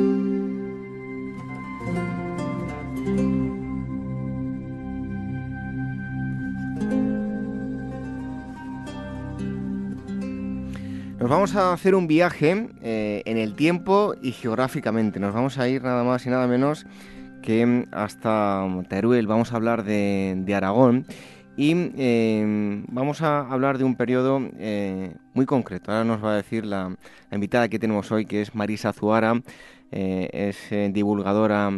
Vamos a hacer un viaje eh, en el tiempo y geográficamente. Nos vamos a ir nada más y nada menos que hasta Teruel. Vamos a hablar de, Aragón y eh, vamos a hablar de un periodo eh, muy concreto. Ahora nos va a decir la, la, invitada que tenemos hoy, que es Marisa Zuara, eh, es divulgadora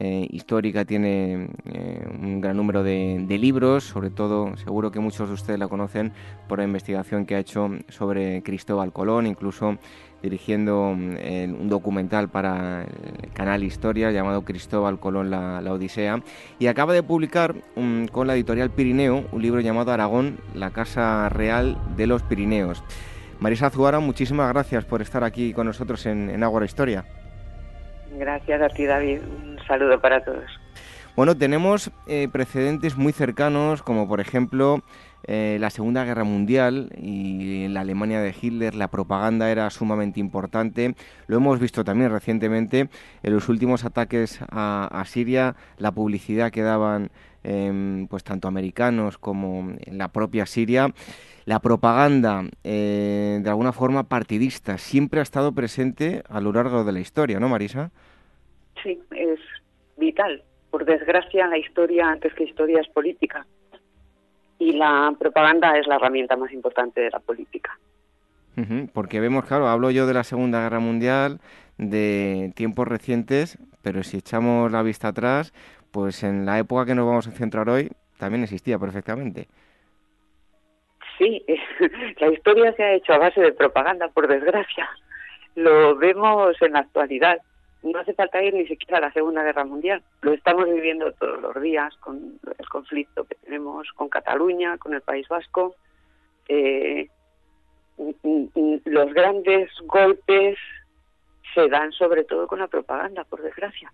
histórica, tiene un gran número de, libros, sobre todo, seguro que muchos de ustedes la conocen por la investigación que ha hecho sobre Cristóbal Colón, incluso dirigiendo un documental para el canal Historia llamado Cristóbal Colón la, Odisea y acaba de publicar um, con la editorial Pirineo un libro llamado Aragón, la Casa Real de los Pirineos. Marisa Zuara, muchísimas gracias por estar aquí con nosotros en, en Ágora Historia. Gracias a ti, David. Un saludo para todos. Bueno, tenemos eh, precedentes muy cercanos, como por ejemplo eh, la Segunda Guerra Mundial y en la Alemania de Hitler la propaganda era sumamente importante. Lo hemos visto también recientemente en los últimos ataques a, Siria, la publicidad que daban eh, pues tanto americanos como en la propia Siria. La propaganda, eh, de alguna forma partidista, siempre ha estado presente a lo largo de la historia, ¿no, Marisa? Sí, es vital. Por desgracia, la historia, antes que historia, es política y la propaganda es la herramienta más importante de la política. Porque vemos, claro, hablo yo de la Segunda Guerra Mundial, de tiempos recientes, pero si echamos la vista atrás, pues en la época que nos vamos a centrar hoy también existía perfectamente. Sí, la historia se ha hecho a base de propaganda, por desgracia. Lo vemos en la actualidad no hace falta ir ni siquiera a la Segunda Guerra Mundial. Lo estamos viviendo todos los días con el conflicto que tenemos con Cataluña, con el País Vasco. Eh, los grandes golpes se dan sobre todo con la propaganda, por desgracia.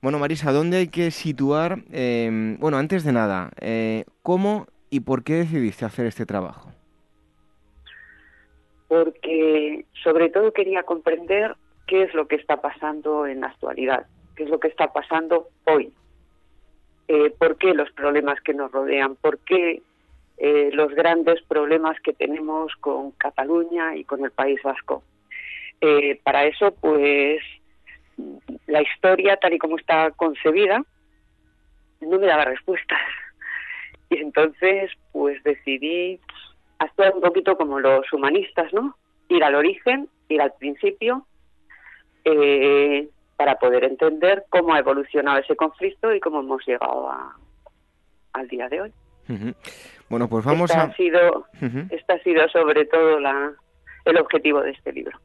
Bueno, Marisa, ¿dónde hay que situar? Eh, bueno, antes de nada, eh, ¿cómo y por qué decidiste hacer este trabajo? Porque sobre todo quería comprender qué es lo que está pasando en la actualidad, qué es lo que está pasando hoy, eh, por qué los problemas que nos rodean, por qué eh, los grandes problemas que tenemos con Cataluña y con el País Vasco. Eh, para eso, pues, la historia tal y como está concebida no me daba respuestas. Y entonces, pues decidí actuar un poquito como los humanistas, ¿no? Ir al origen, ir al principio eh, para poder entender cómo ha evolucionado ese conflicto y cómo hemos llegado a, al día de hoy. Bueno, pues vamos esta a... Ha sido, Este ha sido sobre todo la, el objetivo de este libro.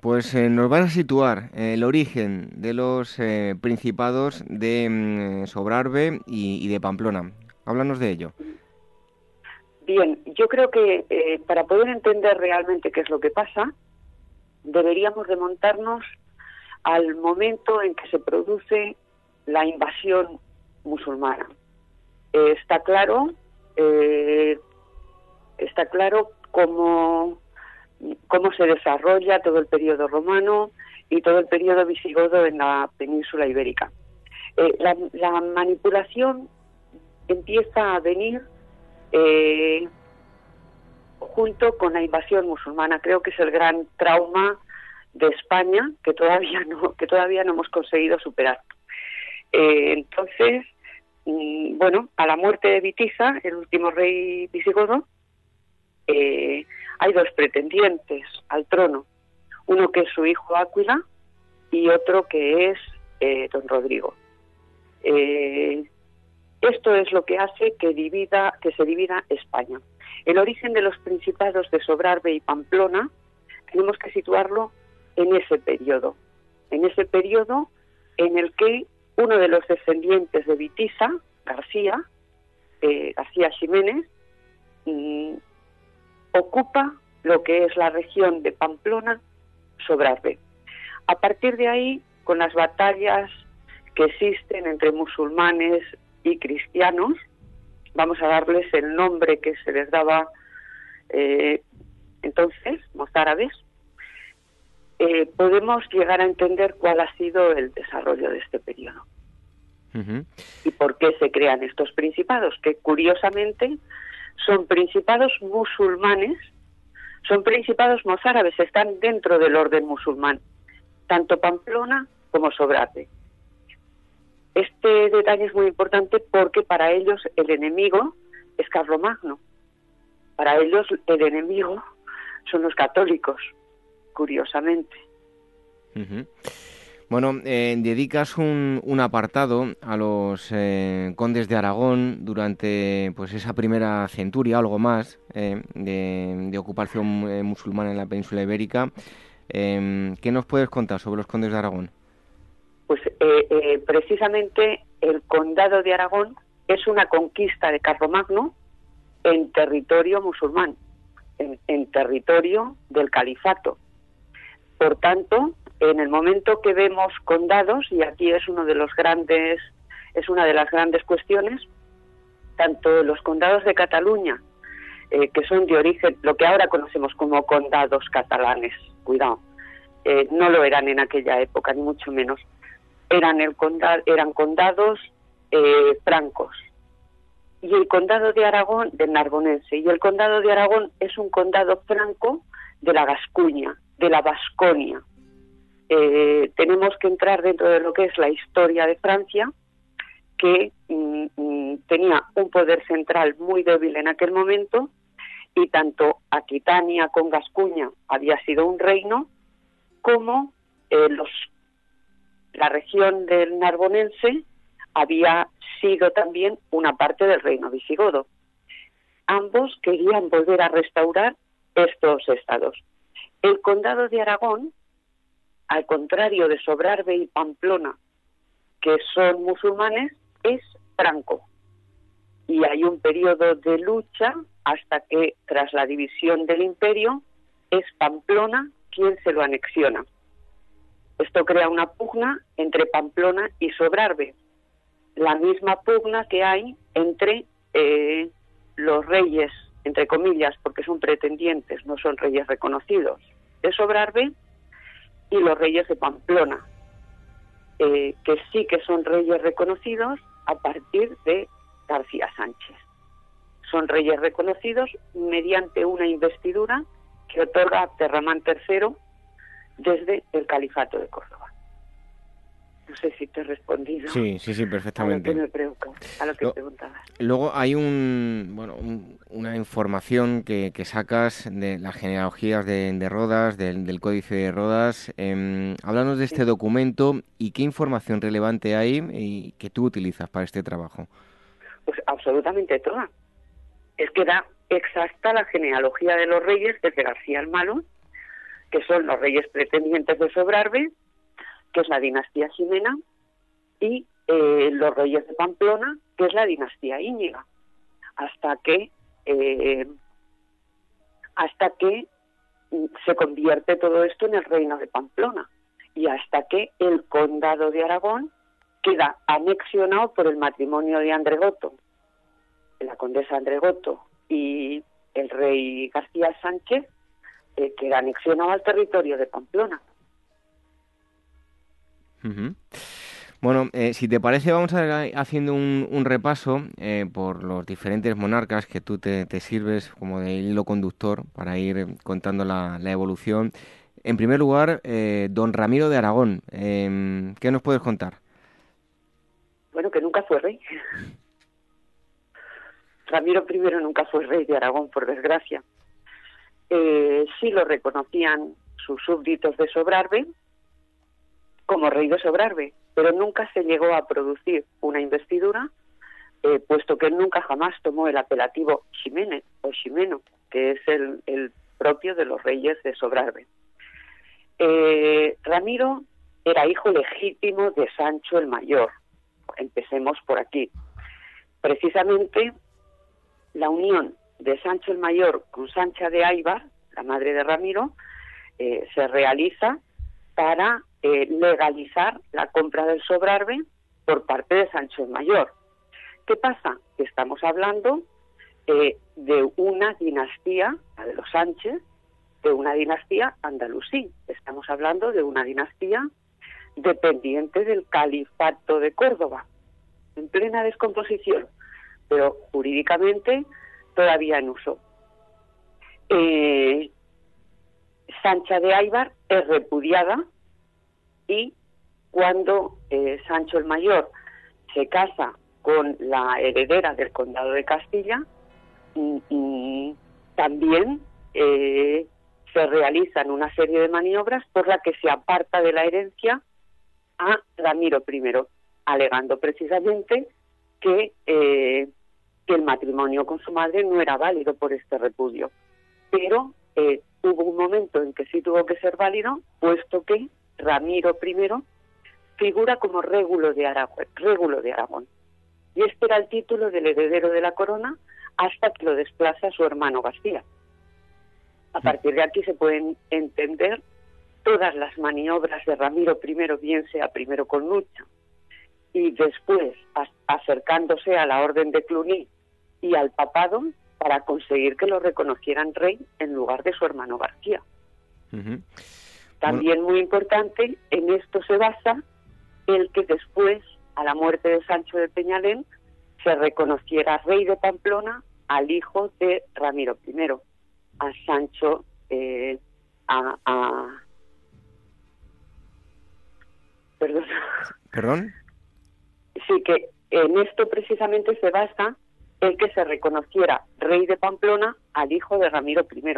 Pues eh, nos van a situar eh, el origen de los eh, principados de mm, Sobrarbe y, y, de Pamplona. Háblanos de ello. Bien, yo creo que eh, para poder entender realmente qué es lo que pasa, deberíamos remontarnos al momento en que se produce la invasión musulmana. Eh, está claro, eh, está claro cómo, cómo se desarrolla todo el periodo romano y todo el periodo visigodo en la península ibérica. Eh, la, la, manipulación empieza a venir junto con la invasión musulmana. Creo que es el gran trauma de España que todavía no que todavía no hemos conseguido superar. Eh, entonces, mm, bueno, a la muerte de Vitiza, el último rey visigodo, eh, hay dos pretendientes al trono, uno que es su hijo Áquila y otro que es eh, don Rodrigo. Esto es lo que hace que divida que se divida España. El origen de los principados de Sobrarbe y Pamplona tenemos que situarlo en ese periodo, en ese periodo en el que uno de los descendientes de Vitiza, García, eh, García Jiménez, mm, ocupa lo que es la región de Pamplona, Sobrarbe. A partir de ahí, con las batallas que existen entre musulmanes y cristianos, vamos a darles el nombre que se les daba eh, entonces, mozárabes, eh, podemos llegar a entender cuál ha sido el desarrollo de este periodo. Y por qué se crean estos principados, que curiosamente son principados musulmanes, son principados mozárabes, están dentro del orden musulmán, tanto Pamplona como Sobrate. Este detalle es muy importante porque para ellos el enemigo es Carlomagno. Para ellos el enemigo son los católicos, curiosamente. Bueno, eh, dedicas un, apartado a los eh, condes de Aragón durante pues esa primera centuria, algo más, eh, de, ocupación musulmana en la península ibérica. Em, ¿Qué nos puedes contar sobre los condes de Aragón? Pues precisamente el condado de Aragón es una conquista de Carlomagno en territorio musulmán, en territorio del califato. Por tanto, en el momento que vemos condados, y aquí es uno de los grandes, es una de las grandes cuestiones, tanto los condados de Cataluña, eh, que son de origen, lo que ahora conocemos como condados catalanes, cuidado, eh, no lo eran en aquella época, ni mucho menos. Eran, el condado, eran condados eh, francos. Y el condado de Aragón, del Narbonense. Y el condado de Aragón es un condado franco de la Gascuña, de la Vasconia. Eh, tenemos que entrar dentro de lo que es la historia de Francia, que mm, mm, tenía un poder central muy débil en aquel momento, y tanto Aquitania con Gascuña había sido un reino, como eh, los, la región del Narbonense había sido también una parte del reino visigodo. Ambos querían volver a restaurar estos estados. El condado de Aragón al contrario de Sobrarbe y Pamplona, que son musulmanes, es franco. Y hay un periodo de lucha hasta que, tras la división del imperio, es Pamplona quien se lo anexiona. Esto crea una pugna entre Pamplona y Sobrarbe, la misma pugna que hay entre eh, los reyes, entre comillas, porque son pretendientes, no son reyes reconocidos, de Sobrarbe y los reyes de Pamplona, eh, que sí que son reyes reconocidos a partir de García Sánchez. Son reyes reconocidos mediante una investidura que otorga Terramán III desde el Califato de Córdoba. No sé si te he respondido. Sí, sí, sí, perfectamente. A lo que, me a lo que preguntabas. Luego hay un, bueno, una información que, sacas de las genealogías de, Rodas, del, Códice de Rodas. Eh, háblanos de este documento y qué información relevante hay y que tú utilizas para este trabajo. Pues absolutamente toda. Es que da exacta la genealogía de los reyes desde García el Malo, que son los reyes pretendientes de Sobrarbe, que es la dinastía Jimena, y eh, los reyes de Pamplona, que es la dinastía Íñiga, hasta que eh, hasta que se convierte todo esto en el reino de Pamplona. Y hasta que el condado de Aragón queda anexionado por el matrimonio de Andregoto, la condesa Andregoto y el rey García Sánchez, eh, queda anexionado al territorio de Pamplona. Bueno, eh, si te parece, vamos a ir haciendo un, repaso eh, por los diferentes monarcas que tú te, sirves como de hilo conductor para ir contando la, evolución. En primer lugar, eh, don Ramiro de Aragón, em, ¿qué nos puedes contar? Bueno, que nunca fue rey. Ramiro I nunca fue rey de Aragón, por desgracia. Sí lo reconocían sus súbditos de Sobrarbe como rey de Sobrarbe, pero nunca se llegó a producir una investidura, eh, puesto que nunca jamás tomó el apelativo Ximénez o Ximeno, que es el, propio de los reyes de Sobrarbe. Eh, Ramiro era hijo legítimo de Sancho el Mayor. Empecemos por aquí. Precisamente la unión de Sancho el Mayor con Sancha de Aybar, la madre de Ramiro, eh, se realiza para eh, legalizar la compra del sobrarbe por parte de Sancho el Mayor. ¿Qué pasa? Que estamos hablando eh, de una dinastía, la de los Sánchez, de una dinastía andalusí. Estamos hablando de una dinastía dependiente del califato de Córdoba, en plena descomposición, pero jurídicamente todavía en uso. Eh, Sancha de Aybar es repudiada y cuando eh, Sancho el Mayor se casa con la heredera del condado de Castilla, y, también eh, se realizan una serie de maniobras por la que se aparta de la herencia a Ramiro I, alegando precisamente que, que el matrimonio con su madre no era válido por este repudio. Pero hubo un momento en que sí tuvo que ser válido, puesto que Ramiro I, figura como régulo de, Aragón, régulo de Aragón. Y este era el título del heredero de la corona hasta que lo desplaza su hermano García. A partir de aquí se pueden entender todas las maniobras de Ramiro I, bien sea primero con lucha y después acercándose a la orden de Cluny y al papado para conseguir que lo reconocieran rey en lugar de su hermano García. También muy importante, en esto se basa el que después, a la muerte de Sancho de Peñalén, se reconociera rey de Pamplona al hijo de Ramiro I, a Sancho, eh, a, Perdón. ¿Perdón? Sí, que en esto precisamente se basa el que se reconociera rey de Pamplona al hijo de Ramiro I.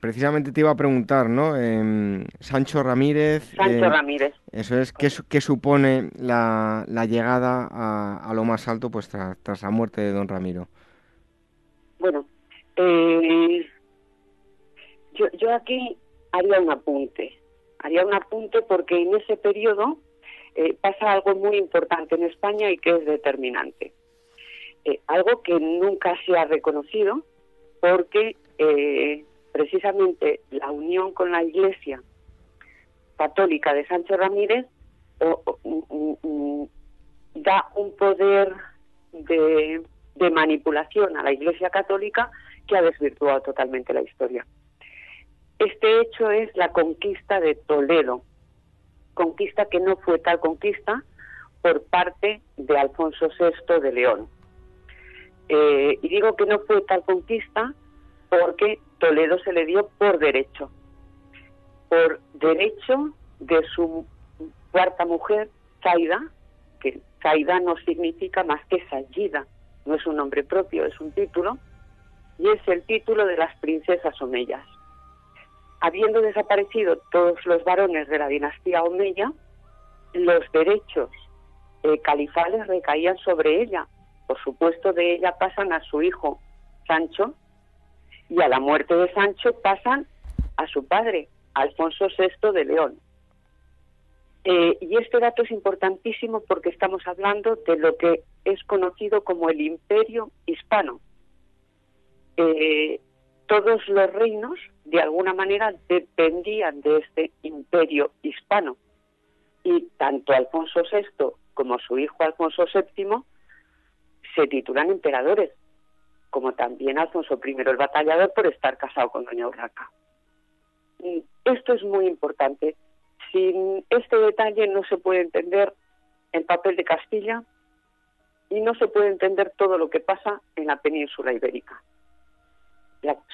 Precisamente te iba a preguntar, ¿no? Em, Sancho Ramírez. Sancho eh, Ramírez. Eso es, ¿qué, qué supone la, llegada a, lo más alto pues tras, la muerte de don Ramiro? Bueno, eh, yo, yo aquí haría un apunte. Haría un apunte porque en ese periodo eh, pasa algo muy importante en España y que es determinante. algo que nunca se ha reconocido porque precisamente la unión con la Iglesia católica de Sánchez Ramírez da un poder de, manipulación a la Iglesia católica que ha desvirtuado totalmente la historia. Este hecho es la conquista de Toledo, conquista que no fue tal conquista por parte de Alfonso VI de León. Eh, y digo que no fue tal conquista porque Toledo se le dio por derecho, por derecho de su cuarta mujer, Zaida, que Zaida no significa más que Sayida, no es un nombre propio, es un título, y es el título de las princesas omeyas. Habiendo desaparecido todos los varones de la dinastía omeya, los derechos eh, califales recaían sobre ella. Por supuesto, de ella pasan a su hijo Sancho, y a la muerte de Sancho pasan a su padre, Alfonso VI de León. Eh, y este dato es importantísimo porque estamos hablando de lo que es conocido como el imperio hispano. Eh, todos los reinos, de alguna manera, dependían de este imperio hispano. Y tanto Alfonso VI como su hijo Alfonso VII se titulan emperadores, como también Alfonso I el batallador por estar casado con doña Urraca. Y esto es muy importante. Sin este detalle no se puede entender el papel de Castilla y no se puede entender todo lo que pasa en la península ibérica.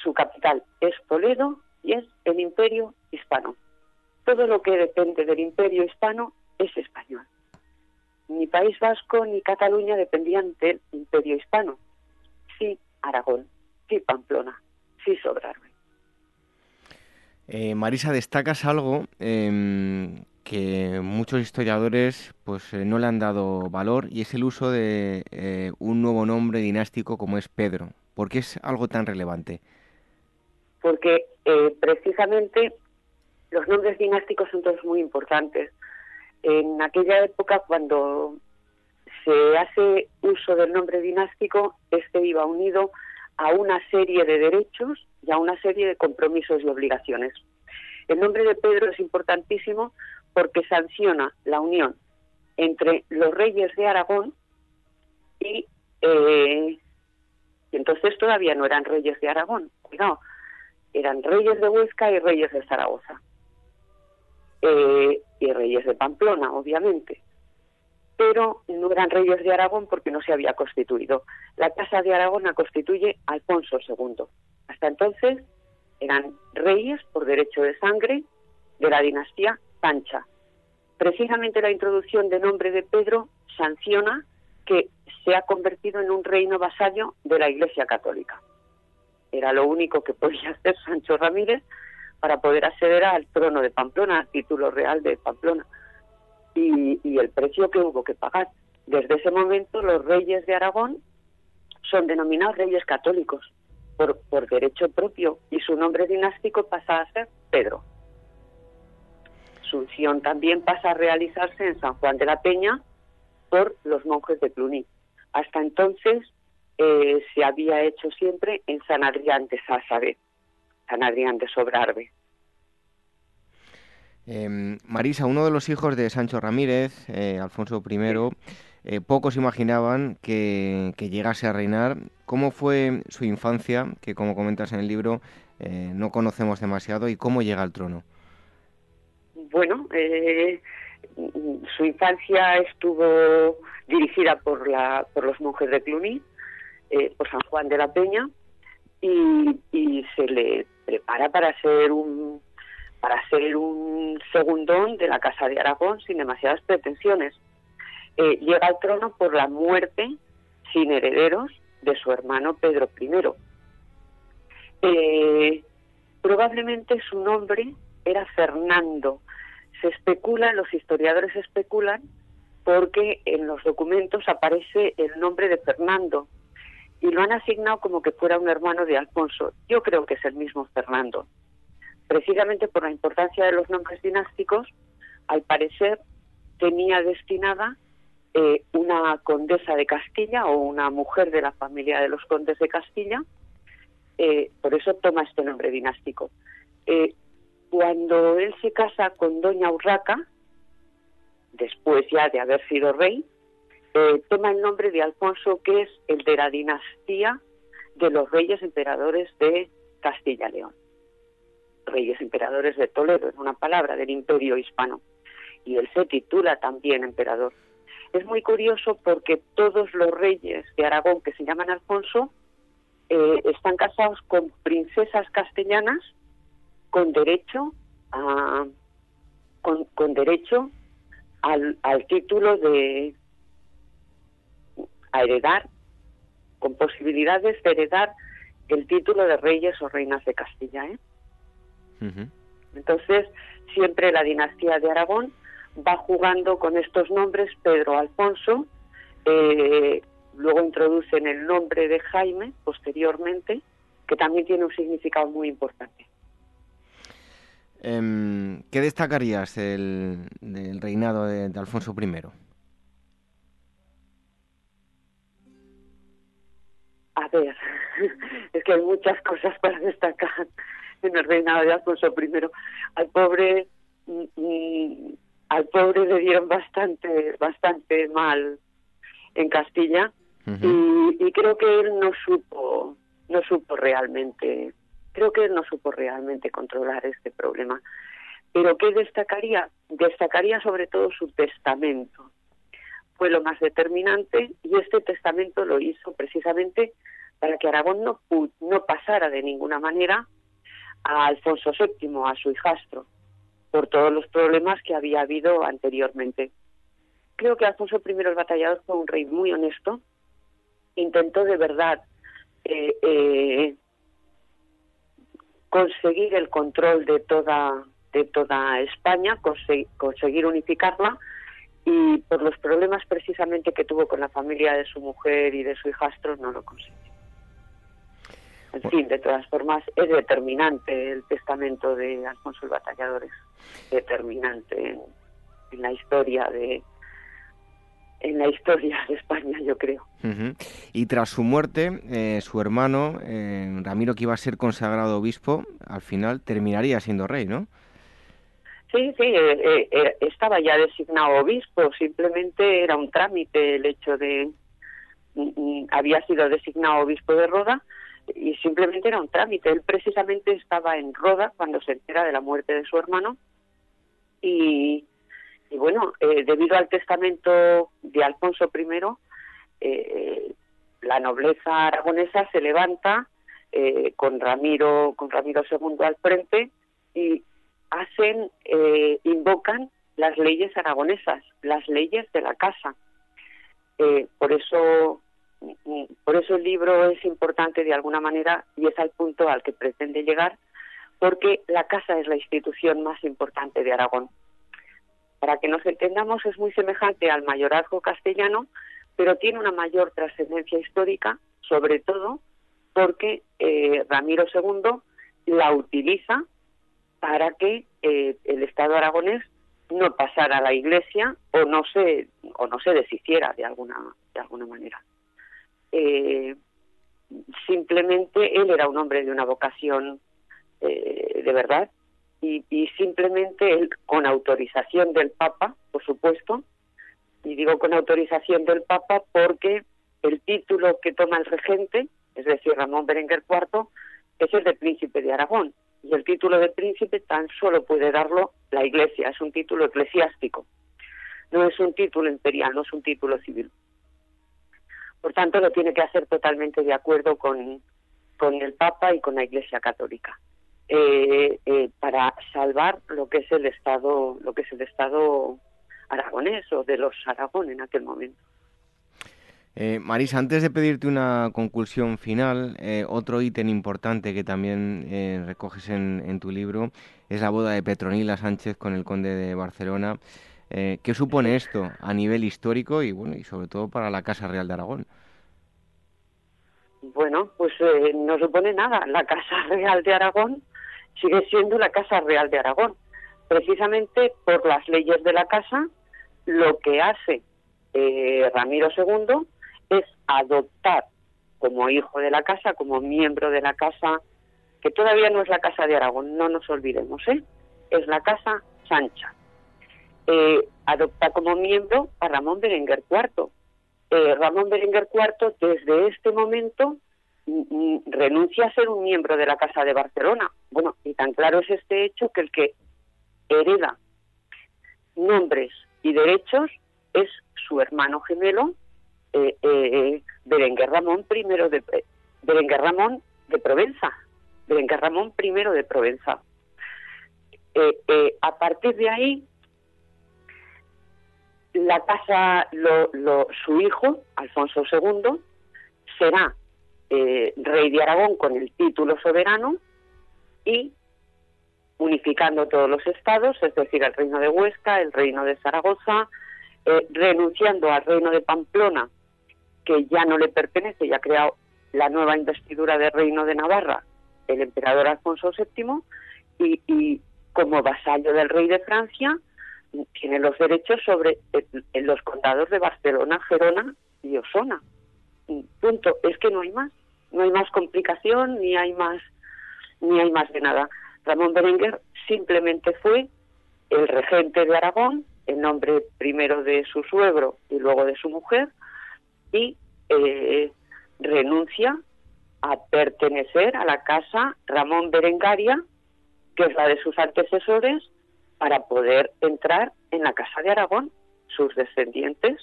Su capital es Toledo y es el imperio hispano. Todo lo que depende del imperio hispano es español. Ni País Vasco ni Cataluña dependían del imperio hispano. Sí, Aragón, sí, Pamplona, sí, Sobrarbe. Eh, Marisa, destacas algo em, que muchos historiadores pues eh, no le han dado valor y es el uso de eh, un nuevo nombre dinástico como es Pedro. ¿Por qué es algo tan relevante? Porque precisamente los nombres dinásticos son todos muy importantes. En aquella época, cuando se hace uso del nombre dinástico, este iba unido a una serie de derechos y a una serie de compromisos y obligaciones. El nombre de Pedro es importantísimo porque sanciona la unión entre los reyes de Aragón y, eh, entonces todavía no eran reyes de Aragón, no, eran reyes de Huesca y reyes de Zaragoza. Eh, y reyes de Pamplona, obviamente pero no eran reyes de Aragón porque no se había constituido. La Casa de Aragón la constituye Alfonso II. Hasta entonces eran reyes por derecho de sangre de la dinastía Pancha. Precisamente la introducción de nombre de Pedro sanciona que se ha convertido en un reino vasallo de la Iglesia Católica. Era lo único que podía hacer Sancho Ramírez para poder acceder al trono de Pamplona, al título real de Pamplona y, el precio que hubo que pagar. Desde ese momento los reyes de Aragón son denominados reyes católicos por, por derecho propio y su nombre dinástico pasa a ser Pedro. Su unción también pasa a realizarse en San Juan de la Peña por los monjes de Cluny. Hasta entonces eh, se había hecho siempre en San Adrián de Sázabe, San Adrián de Sobrarbe. Em, Marisa, uno de los hijos de Sancho Ramírez, eh, Alfonso I, eh, pocos imaginaban que, llegase a reinar. ¿Cómo fue su infancia, que como comentas en el libro, eh, no conocemos demasiado, y cómo llega al trono? Bueno, su infancia estuvo dirigida por, la, por los monjes de Cluny, por San Juan de la Peña, y, y se le prepara para ser un para ser un segundón de la Casa de Aragón sin demasiadas pretensiones. Eh, llega al trono por la muerte sin herederos de su hermano Pedro I. Eh, probablemente su nombre era Fernando. Se especula, los historiadores especulan, porque en los documentos aparece el nombre de Fernando y lo han asignado como que fuera un hermano de Alfonso. Yo creo que es el mismo Fernando precisamente por la importancia de los nombres dinásticos, al parecer tenía destinada eh, una condesa de Castilla o una mujer de la familia de los condes de Castilla, eh, por eso toma este nombre dinástico. Eh, cuando él se casa con doña Urraca, después ya de haber sido rey, toma el nombre de Alfonso, que es el de la dinastía de los reyes emperadores de Castilla-León reyes emperadores de Toledo, en una palabra, del imperio hispano. Y él se titula también emperador. Es muy curioso porque todos los reyes de Aragón que se llaman Alfonso eh, están casados con princesas castellanas con derecho a con, derecho al, al título de a heredar con posibilidades de heredar el título de reyes o reinas de Castilla. ¿eh? Entonces, siempre la dinastía de Aragón va jugando con estos nombres, Pedro Alfonso, eh, luego introducen el nombre de Jaime posteriormente, que también tiene un significado muy importante. Em, ¿Qué destacarías del, reinado de, Alfonso I? A ver, es que hay muchas cosas para destacar en el reinado de Alfonso I. Al pobre, mm, mm, al pobre le dieron bastante, bastante mal en Castilla y, y creo que él no supo, no supo realmente, creo que él no supo realmente controlar este problema. Pero ¿qué destacaría? Destacaría sobre todo su testamento. Fue lo más determinante y este testamento lo hizo precisamente para que Aragón no, no pasara de ninguna manera a Alfonso VII, a su hijastro, por todos los problemas que había habido anteriormente. Creo que Alfonso I el Batallador fue un rey muy honesto, intentó de verdad eh, eh, conseguir el control de toda de toda España, conseguir unificarla y por los problemas precisamente que tuvo con la familia de su mujer y de su hijastro no lo consiguió. En fin, de todas formas, es determinante el testamento de Alfonso el Batallador, es determinante en, la historia de en la historia de España, yo creo. Y tras su muerte, eh, su hermano, eh, Ramiro, que iba a ser consagrado obispo, al final terminaría siendo rey, ¿no? Sí, sí, eh, eh, eh, estaba ya designado obispo, simplemente era un trámite el hecho de mm, mm, había sido designado obispo de Roda y simplemente era un trámite. Él precisamente estaba en Roda cuando se entera de la muerte de su hermano y, bueno, debido al testamento de Alfonso I, la nobleza aragonesa se levanta con Ramiro con Ramiro II al frente y hacen, eh, invocan las leyes aragonesas, las leyes de la casa. Eh, por eso, por eso el libro es importante de alguna manera y es al punto al que pretende llegar, porque la casa es la institución más importante de Aragón. Para que nos entendamos, es muy semejante al mayorazgo castellano, pero tiene una mayor trascendencia histórica, sobre todo porque eh, Ramiro II la utiliza para que eh, el Estado aragonés no pasara a la Iglesia o no se o no se deshiciera de alguna de alguna manera. Eh, simplemente él era un hombre de una vocación eh, de verdad y, simplemente él con autorización del Papa, por supuesto, y digo con autorización del Papa porque el título que toma el regente, es decir, Ramón Berenguer IV, es el de príncipe de Aragón y el título de príncipe tan solo puede darlo la Iglesia, es un título eclesiástico, no es un título imperial, no es un título civil. Por tanto, lo tiene que hacer totalmente de acuerdo con, con el Papa y con la Iglesia Católica. Eh, eh, para salvar lo que es el Estado, lo que es el Estado aragonés o de los Aragón en aquel momento. Eh, Marisa, antes de pedirte una conclusión final, eh, otro ítem importante que también eh, recoges en, tu libro es la boda de Petronila Sánchez con el conde de Barcelona. Eh, ¿Qué supone esto a nivel histórico y, bueno, y sobre todo para la Casa Real de Aragón? Bueno, pues no supone nada. La Casa Real de Aragón sigue siendo la Casa Real de Aragón. Precisamente por las leyes de la Casa, lo que hace Ramiro II es adoptar como hijo de la casa, como miembro de la casa, que todavía no es la casa de Aragón, no nos olvidemos, ¿eh? es la casa Sancha. Eh, adopta como miembro a Ramón Berenguer IV. Eh, Ramón Berenguer IV desde este momento renuncia a ser un miembro de la Casa de Barcelona. Bueno, y tan claro es este hecho que el que hereda nombres y derechos es su hermano gemelo, eh, eh, Berenguer Ramón primero de Berenguer Ramón de Provenza, Berenguer Ramón primero de Provenza. Eh, eh, a partir de ahí, la casa, lo, su hijo, Alfonso II, será rey de Aragón con el título soberano y unificando todos los estados, es decir, el reino de Huesca, el reino de Zaragoza, renunciando al reino de Pamplona que ya no le pertenece y ha creado la nueva investidura del Reino de Navarra, el emperador Alfonso VII, y, como vasallo del rey de Francia, tiene los derechos sobre en los condados de Barcelona, Gerona y Osona. Punto. Es que no hay más. no hay más complicación ni hay más ni hay más de nada. Ramón Berenguer simplemente fue el regente de Aragón, en nombre primero de su suegro y luego de su mujer, y eh, renuncia a pertenecer a la casa Ramón Berengaria, que es la de sus antecesores, para poder entrar en la casa de Aragón. Sus descendientes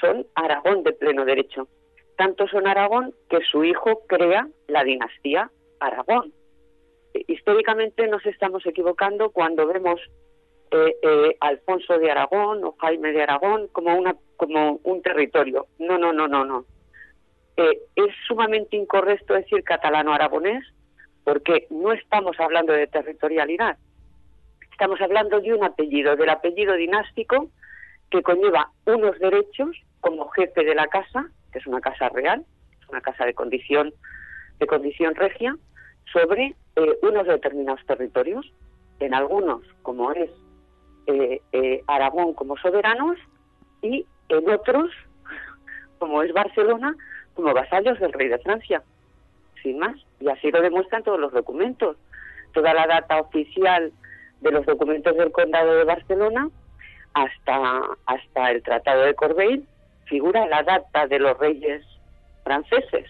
son Aragón de pleno derecho. Tanto son Aragón que su hijo crea la dinastía Aragón. Eh, históricamente nos estamos equivocando cuando vemos eh, eh, Alfonso de Aragón o Jaime de Aragón como una como un territorio. No, no, no, no, no. es sumamente incorrecto decir catalano-aragonés porque no estamos hablando de territorialidad. Estamos hablando de un apellido, del apellido dinástico que conlleva unos derechos como jefe de la casa, que es una casa real, es una casa de condición de condición regia, sobre eh, unos determinados territorios, en algunos, como es eh, eh, Aragón, como soberanos, y en otros, como es Barcelona, como vasallos del rey de Francia, sin más. Y así lo demuestran todos los documentos. Toda la data oficial de los documentos del Condado de Barcelona hasta, hasta el Tratado de Corbeil figura la data de los reyes franceses.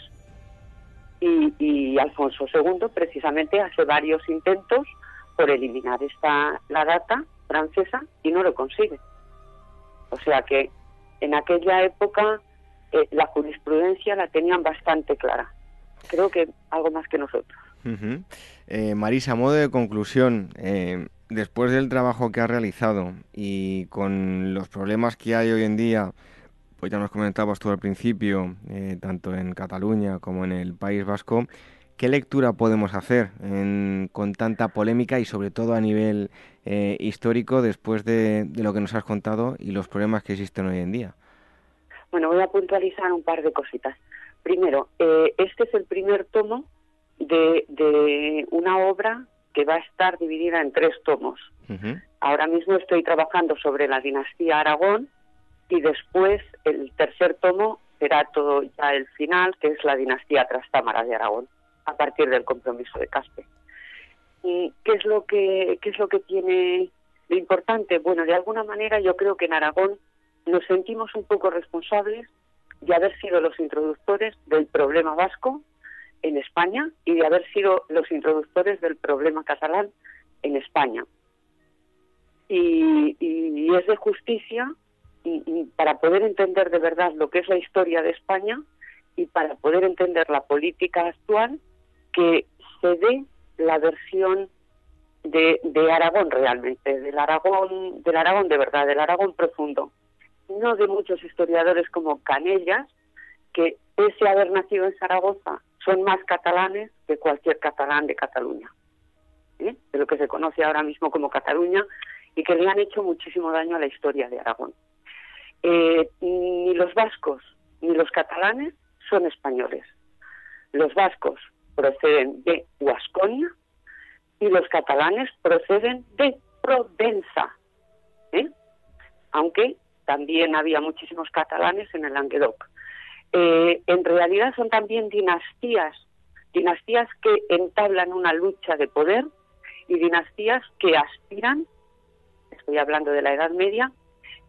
Y, Alfonso II precisamente hace varios intentos por eliminar esta la data francesa y no lo consigue. O sea que en aquella época eh, la jurisprudencia la tenían bastante clara. Creo que algo más que nosotros. Eh, Marisa, modo de conclusión, eh, después del trabajo que ha realizado y con los problemas que hay hoy en día pues ya nos comentabas tú al principio, eh, tanto en Cataluña como en el País Vasco, ¿qué lectura podemos hacer con tanta polémica y sobre todo a nivel eh, histórico después de, lo que nos has contado y los problemas que existen hoy en día? Bueno, voy a puntualizar un par de cositas. Primero, eh, este es el primer tomo de, una obra que va a estar dividida en tres tomos. Ahora mismo estoy trabajando sobre la dinastía Aragón, y después el tercer tomo será todo ya el final, que es la dinastía Trastámara de Aragón, a partir del compromiso de Caspe. ¿Y qué es lo que qué es lo que tiene de importante? Bueno, de alguna manera yo creo que en Aragón nos sentimos un poco responsables de haber sido los introductores del problema vasco en España y de haber sido los introductores del problema catalán en España. Y, y es de justicia y, para poder entender de verdad lo que es la historia de España y para poder entender la política actual, que se dé la versión de, de, Aragón realmente, del Aragón, del Aragón de verdad, del Aragón profundo, no de muchos historiadores como Canellas, que pese a haber nacido en Zaragoza, son más catalanes que cualquier catalán de Cataluña, ¿eh? de lo que se conoce ahora mismo como Cataluña, y que le han hecho muchísimo daño a la historia de Aragón. Eh, ni los vascos ni los catalanes son españoles. Los vascos proceden de Huasconia y los catalanes proceden de Provenza. ¿eh? Aunque también había muchísimos catalanes en el Languedoc. Eh, en realidad son también dinastías, dinastías que entablan una lucha de poder y dinastías que aspiran, estoy hablando de la Edad Media,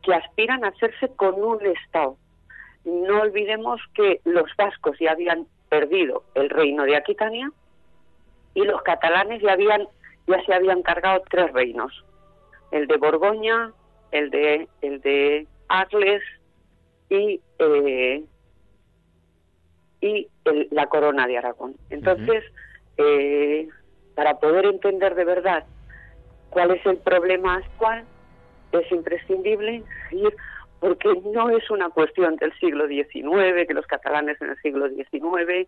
que aspiran a hacerse con un Estado. No olvidemos que los vascos ya habían perdido el reino de Aquitania y los catalanes ya habían ya se habían cargado tres reinos, el de Borgoña, el de el de Arles y eh, y la corona de Aragón. Entonces, eh, para poder entender de verdad cuál es el problema actual, es imprescindible ir porque no es una cuestión del siglo XIX, que los catalanes en el siglo XIX,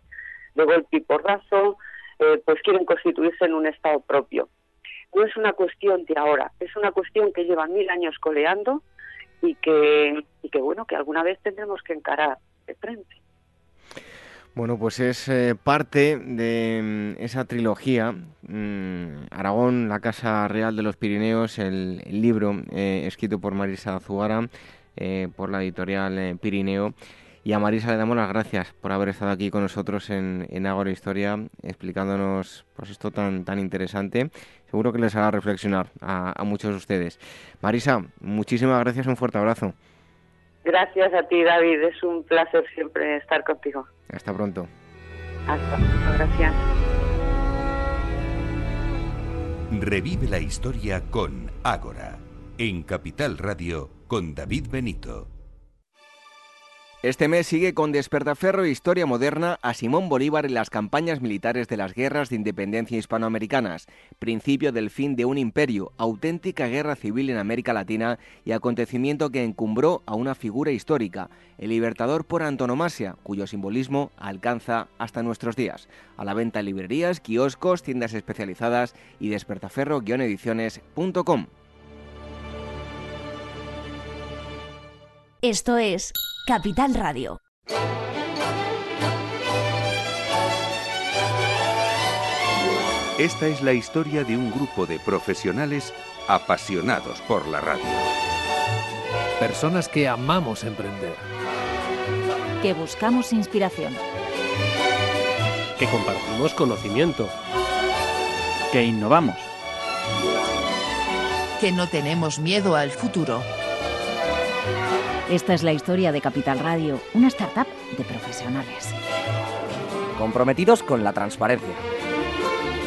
de golpe y porrazo, eh, pues quieren constituirse en un Estado propio. No es una cuestión de ahora, es una cuestión que lleva mil años coleando y que, y que bueno, que alguna vez tendremos que encarar de frente. Bueno, pues es eh, parte de mm, esa trilogía, mm, Aragón, la Casa Real de los Pirineos, el, libro eh, escrito por Marisa Zugara, eh, por la editorial Pirineo, Y a Marisa le damos las gracias por haber estado aquí con nosotros en, en Agora Historia, explicándonos pues, esto tan, tan interesante. Seguro que les hará reflexionar a muchos de ustedes. Marisa, muchísimas gracias, un fuerte abrazo. Gracias a ti, David. Es un placer siempre estar contigo. Hasta pronto. Hasta pronto, gracias. Revive la historia con Ágora, en Capital Radio, con David Benito. Este mes sigue con Despertaferro e Historia Moderna a Simón Bolívar en las campañas militares de las guerras de independencia hispanoamericanas, principio del fin de un imperio, auténtica guerra civil en América Latina y acontecimiento que encumbró a una figura histórica, el libertador por antonomasia, cuyo simbolismo alcanza hasta nuestros días. A la venta en librerías, kioscos, tiendas especializadas y despertaferro-ediciones.com. Esto es Capital Radio. Esta es la historia de un grupo de profesionales apasionados por la radio. Personas que amamos emprender. Que buscamos inspiración. Que compartimos conocimiento. Que innovamos. Que no tenemos miedo al futuro. Esta es la historia de Capital Radio, una startup de profesionales. Comprometidos con la transparencia.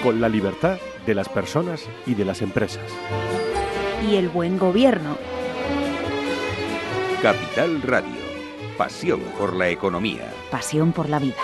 Con la libertad de las personas y de las empresas. Y el buen gobierno. Capital Radio. Pasión por la economía. Pasión por la vida.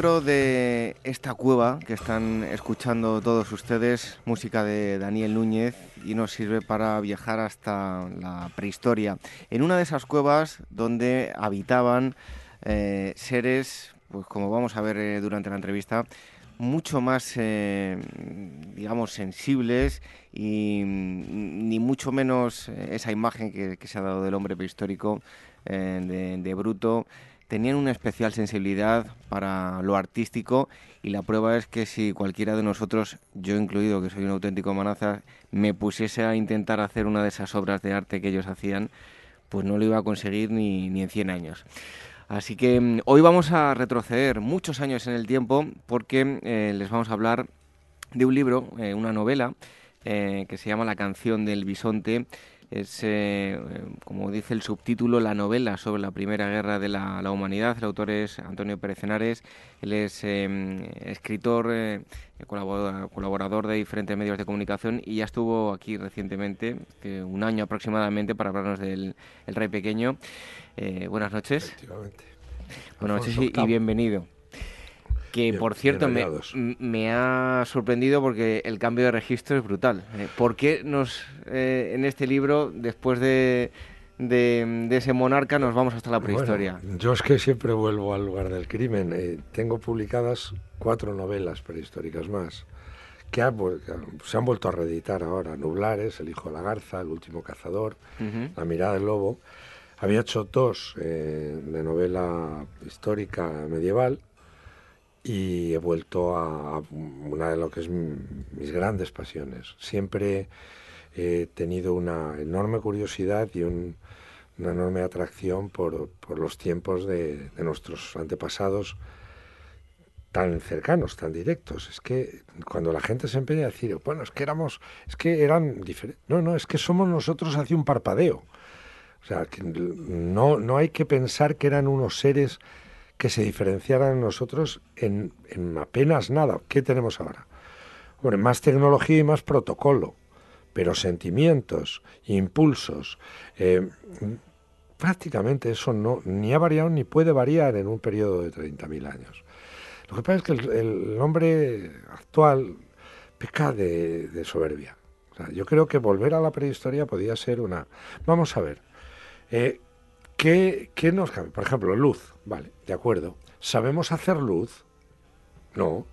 Dentro de esta cueva que están escuchando todos ustedes, música de Daniel Núñez, y nos sirve para viajar hasta la prehistoria. En una de esas cuevas donde habitaban eh, seres, pues como vamos a ver eh, durante la entrevista, mucho más, eh, digamos, sensibles y mm, ni mucho menos esa imagen que, se ha dado del hombre prehistórico eh, de bruto tenían una especial sensibilidad para lo artístico y la prueba es que si cualquiera de nosotros, yo incluido, que soy un auténtico manaza, me pusiese a intentar hacer una de esas obras de arte que ellos hacían, pues no lo iba a conseguir ni, ni en 100 años. Así que mm, hoy vamos a retroceder muchos años en el tiempo porque eh, les vamos a hablar de un libro, eh, una novela, eh, que se llama La canción del bisonte, es, eh, como dice el subtítulo, la novela sobre la Primera Guerra de la, la Humanidad. El autor es Antonio Pérez Henares. Él es eh, escritor, eh, colaborador, colaborador de diferentes medios de comunicación y ya estuvo aquí recientemente, un año aproximadamente, para hablarnos del el Rey Pequeño. Eh, buenas noches. Efectivamente. Buenas noches y, bienvenido. Que Bien- por cierto me, me ha sorprendido porque el cambio de registro es brutal. Eh, ¿Por qué nos eh, en este libro, después de, de, de ese monarca, nos vamos hasta la prehistoria? Bueno, yo es que siempre vuelvo al lugar del crimen. Eh, tengo publicadas cuatro novelas prehistóricas más que, ha que se han vuelto a reeditar ahora. Nublares, El hijo de la garza, El último cazador, Ujú. La mirada del lobo. Había hecho dos eh, de novela histórica medieval y he vuelto a, una de lo que es mi- mis grandes pasiones. Siempre he tenido una enorme curiosidad y una enorme atracción por, los tiempos de, de, nuestros antepasados tan cercanos, tan directos. Es que cuando la gente se empeña a decir, bueno, es que éramos, es que eran diferentes. No, no, es que somos nosotros hace un parpadeo. O sea, que no, no hay que pensar que eran unos seres que se diferenciaran nosotros en, apenas nada. ¿Qué tenemos ahora? Más tecnología y más protocolo, pero sentimientos, impulsos, eh, prácticamente eso no ni ha variado ni puede variar en un periodo de 30.000 años. Lo que pasa es que el, hombre actual peca de, soberbia. yo creo que volver a la prehistoria podía ser una... Vamos a ver, eh, ¿qué, nos cambia? Por ejemplo, luz, vale, de acuerdo. ¿Sabemos hacer luz? No.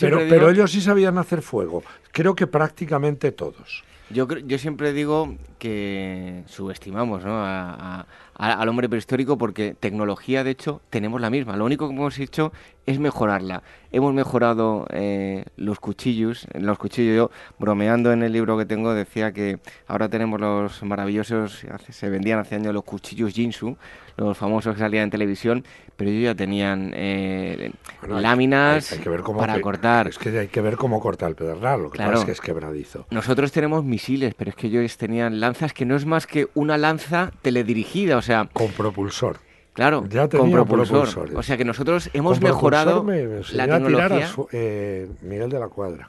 pero, pero ellos sí sabían hacer fuego. Creo que prácticamente todos. Yo, yo siempre digo que subestimamos ¿no? al hombre prehistórico porque tecnología, de hecho, tenemos la misma. Lo único que hemos hecho es mejorarla. Hemos mejorado eh, los cuchillos. Los cuchillos, yo bromeando en el libro que tengo, decía que ahora tenemos los maravillosos, se vendían hace años los cuchillos Jinsu, los famosos que salían en televisión, pero ellos ya tenían eh, láminas para cortar. Es que hay que ver cómo cortar el pedernal, lo que pasa es que es quebradizo. Nosotros tenemos misiles, pero es que ellos tenían lanzas que no es más que una lanza teledirigida, o sea... Con propulsor. Claro, ya con propulsor. O sea que nosotros hemos mejorado la tecnología. eh, Miguel de la Cuadra.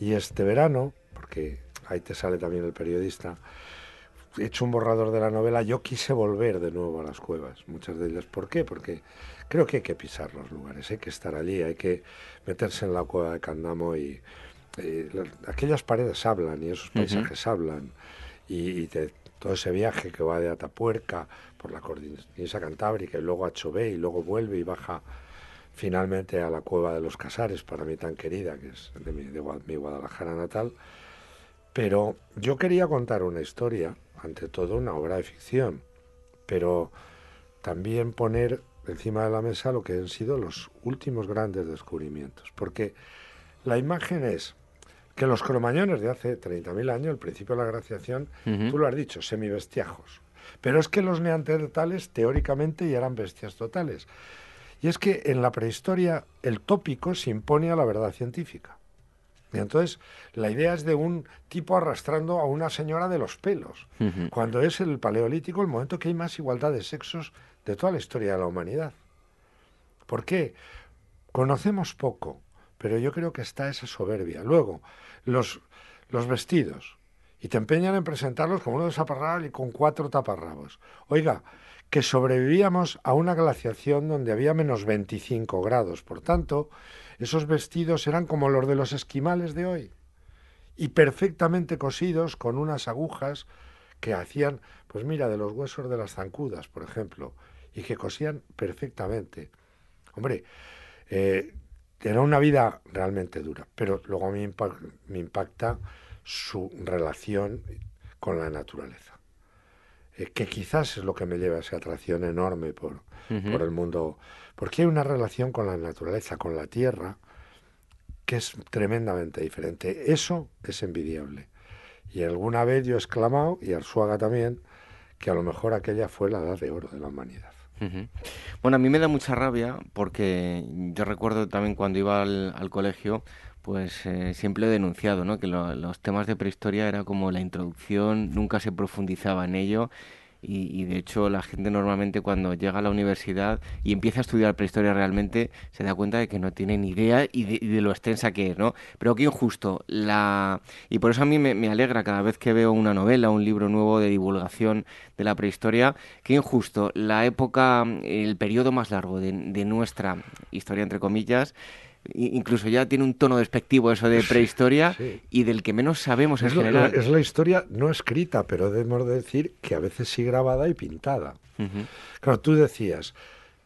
Y este verano, porque ahí te sale también el periodista, hecho un borrador de la novela, yo quise volver de nuevo a las cuevas, muchas de ellas. ¿Por qué? Porque creo que hay que pisar los lugares, hay que estar allí, hay que meterse en la cueva de Candamo y eh, aquellas paredes hablan y esos paisajes hablan y, todo ese viaje que va de Atapuerca por la cordillera cantábrica y luego a Chové y luego vuelve y baja finalmente a la cueva de los Casares, para mí tan querida, que es de mi, de mi Guadalajara natal. Pero yo quería contar una historia ante todo una obra de ficción, pero también poner encima de la mesa lo que han sido los últimos grandes descubrimientos, porque la imagen es que los cromañones de hace 30.000 años, el principio de la glaciación, tú lo has dicho, semibestiajos, pero es que los neandertales teóricamente ya eran bestias totales. Y es que en la prehistoria el tópico se impone a la verdad científica. Y entonces, la idea es de un tipo arrastrando a una señora de los pelos, cuando es el paleolítico el momento que hay más igualdad de sexos de toda la historia de la humanidad. ¿Por qué? Conocemos poco, pero yo creo que está esa soberbia. Luego, los, los vestidos, y te empeñan en presentarlos como uno desaparrado y con cuatro taparrabos. Oiga, que sobrevivíamos a una glaciación donde había menos 25 grados, por tanto, esos vestidos eran como los de los esquimales de hoy y perfectamente cosidos con unas agujas que hacían, pues mira, de los huesos de las zancudas, por ejemplo, y que cosían perfectamente. Hombre, eh, era una vida realmente dura, pero luego a mí me impacta su relación con la naturaleza, eh, que quizás es lo que me lleva a esa atracción enorme por, por el mundo porque hay una relación con la naturaleza, con la tierra, que es tremendamente diferente. Eso es envidiable. Y alguna vez yo he exclamado, y Arsuaga también, que a lo mejor aquella fue la edad de oro de la humanidad. Bueno, a mí me da mucha rabia porque yo recuerdo también cuando iba al, colegio, pues eh, siempre he denunciado ¿no? que los temas de prehistoria era como la introducción, nunca se profundizaba en ello y, de hecho la gente normalmente cuando llega a la universidad y empieza a estudiar prehistoria realmente se da cuenta de que no tiene ni idea y de, lo extensa que es, ¿no? Pero qué injusto. La... Y por eso a mí me, alegra cada vez que veo una novela, un libro nuevo de divulgación de la prehistoria, qué injusto. La época, el periodo más largo de, de nuestra historia, entre comillas, incluso ya tiene un tono despectivo eso de prehistoria y del que menos sabemos en general. es la historia no escrita, pero debemos decir que a veces sí grabada y pintada. Claro, tú decías,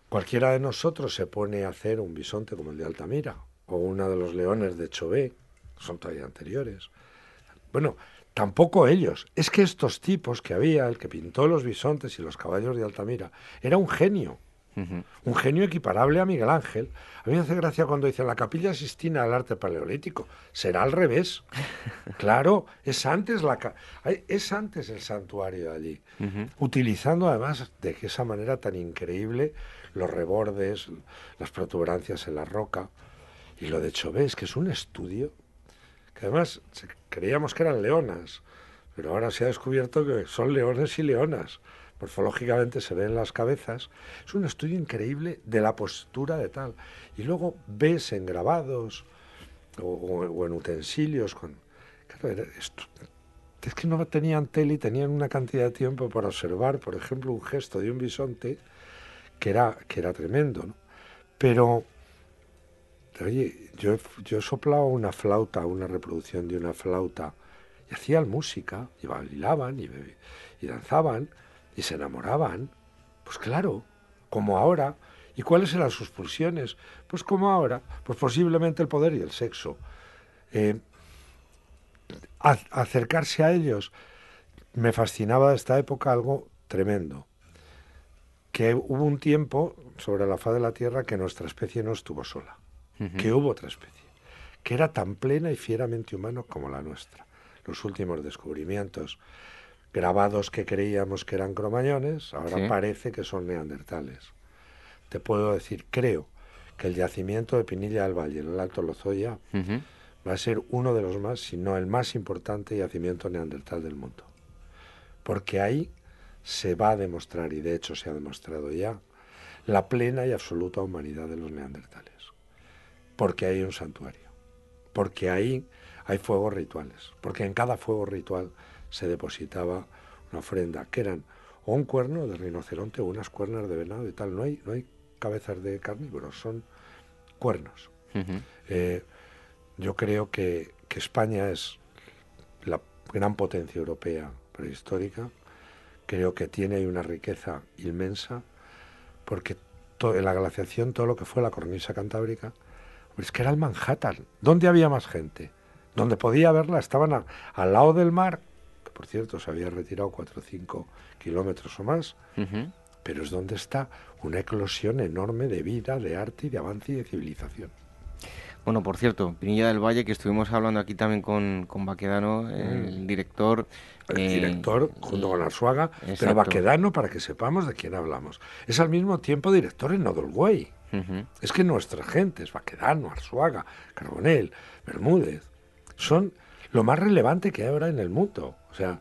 cualquiera de nosotros se pone a hacer un bisonte como el de Altamira o uno de los leones de Chové, son todavía anteriores. Bueno, tampoco ellos. Es que estos tipos que había, el que pintó los bisontes y los caballos de Altamira, era un genio. Un genio equiparable a Miguel Ángel. A mí me hace gracia cuando dicen la capilla Sistina del arte paleolítico. Será al revés. claro, es antes, la, es antes el santuario allí. Utilizando además de esa manera tan increíble los rebordes, las protuberancias en la roca. Y lo de Chauvet, que es un estudio que además creíamos que eran leonas, pero ahora se ha descubierto que son leones y leonas. Morfológicamente se ven las cabezas. Es un estudio increíble de la postura de tal. Y luego ves en grabados o, en utensilios con... es que no tenían tele y tenían una cantidad de tiempo para observar, por ejemplo, un gesto de un bisonte que era, que era tremendo. ¿no? Pero Oye, yo, yo he soplado una flauta, una reproducción de una flauta, y hacían música, y bailaban, y, y danzaban, y se enamoraban. Pues claro, como ahora. ¿Y cuáles eran sus pulsiones? Pues como ahora, pues posiblemente el poder y el sexo. Eh, acercarse a ellos me fascinaba de esta época algo tremendo. Que hubo un tiempo sobre la faz de la Tierra que nuestra especie no estuvo sola que hubo otra especie, que era tan plena y fieramente humano como la nuestra. Los últimos descubrimientos grabados que creíamos que eran cromañones, ahora parece que son neandertales. Te puedo decir, creo que el yacimiento de Pinilla del Valle, en el Alto Lozoya, va a ser uno de los más, si no el más importante yacimiento neandertal del mundo. Porque ahí se va a demostrar, y de hecho se ha demostrado ya, la plena y absoluta humanidad de los neandertales. Porque hay un santuario, porque ahí hay fuegos rituales, porque en cada fuego ritual se depositaba una ofrenda, que eran o un cuerno de rinoceronte o unas cuernas de venado y tal. No hay, no hay cabezas de carnívoros, son cuernos. Eh, yo creo que, España es la gran potencia europea prehistórica. Creo que tiene ahí una riqueza inmensa, porque en la glaciación todo lo que fue la cornisa cantábrica es que era el Manhattan. ¿Dónde había más gente? Donde podía verla estaban al lado del mar, que por cierto se había retirado 4 o 5 kilómetros o más, pero es donde está una eclosión enorme de vida, de arte y de avance y de civilización. Bueno, por cierto, Pinilla del Valle, que estuvimos hablando aquí también con, con Baquedano, el mm. director. El eh, director, junto con Arzuaga, pero Baquedano, para que sepamos de quién hablamos. Es al mismo tiempo director en Nodolway. Es que nuestras gentes, Baquedano, Arzuaga, Carbonell, Bermúdez, son lo más relevante que hay ahora en el mundo. O sea,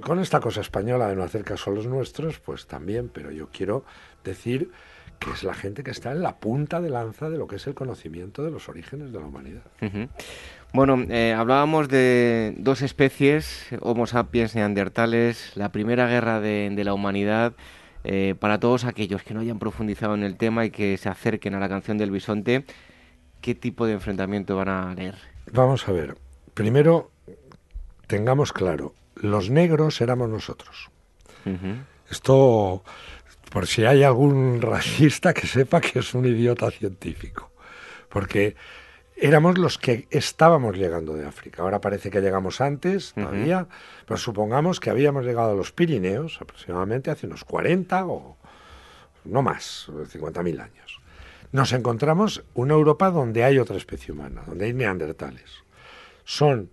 con esta cosa española de no hacer caso a los nuestros, pues también, pero yo quiero decir que es la gente que está en la punta de lanza de lo que es el conocimiento de los orígenes de la humanidad. Bueno, eh, hablábamos de dos especies, Homo sapiens neandertales, la primera guerra de la humanidad eh, para todos aquellos que no hayan profundizado en el tema y que se acerquen a la canción del bisonte, ¿qué tipo de enfrentamiento van a leer? Vamos a ver. Primero, tengamos claro, los negros éramos nosotros. Esto, por si hay algún racista que sepa que es un idiota científico. Porque éramos los que estábamos llegando de África. Ahora parece que llegamos antes todavía, pero supongamos que habíamos llegado a los Pirineos aproximadamente hace unos 40 o no más, 50.000 años. Nos encontramos una Europa donde hay otra especie humana, donde hay neandertales. Son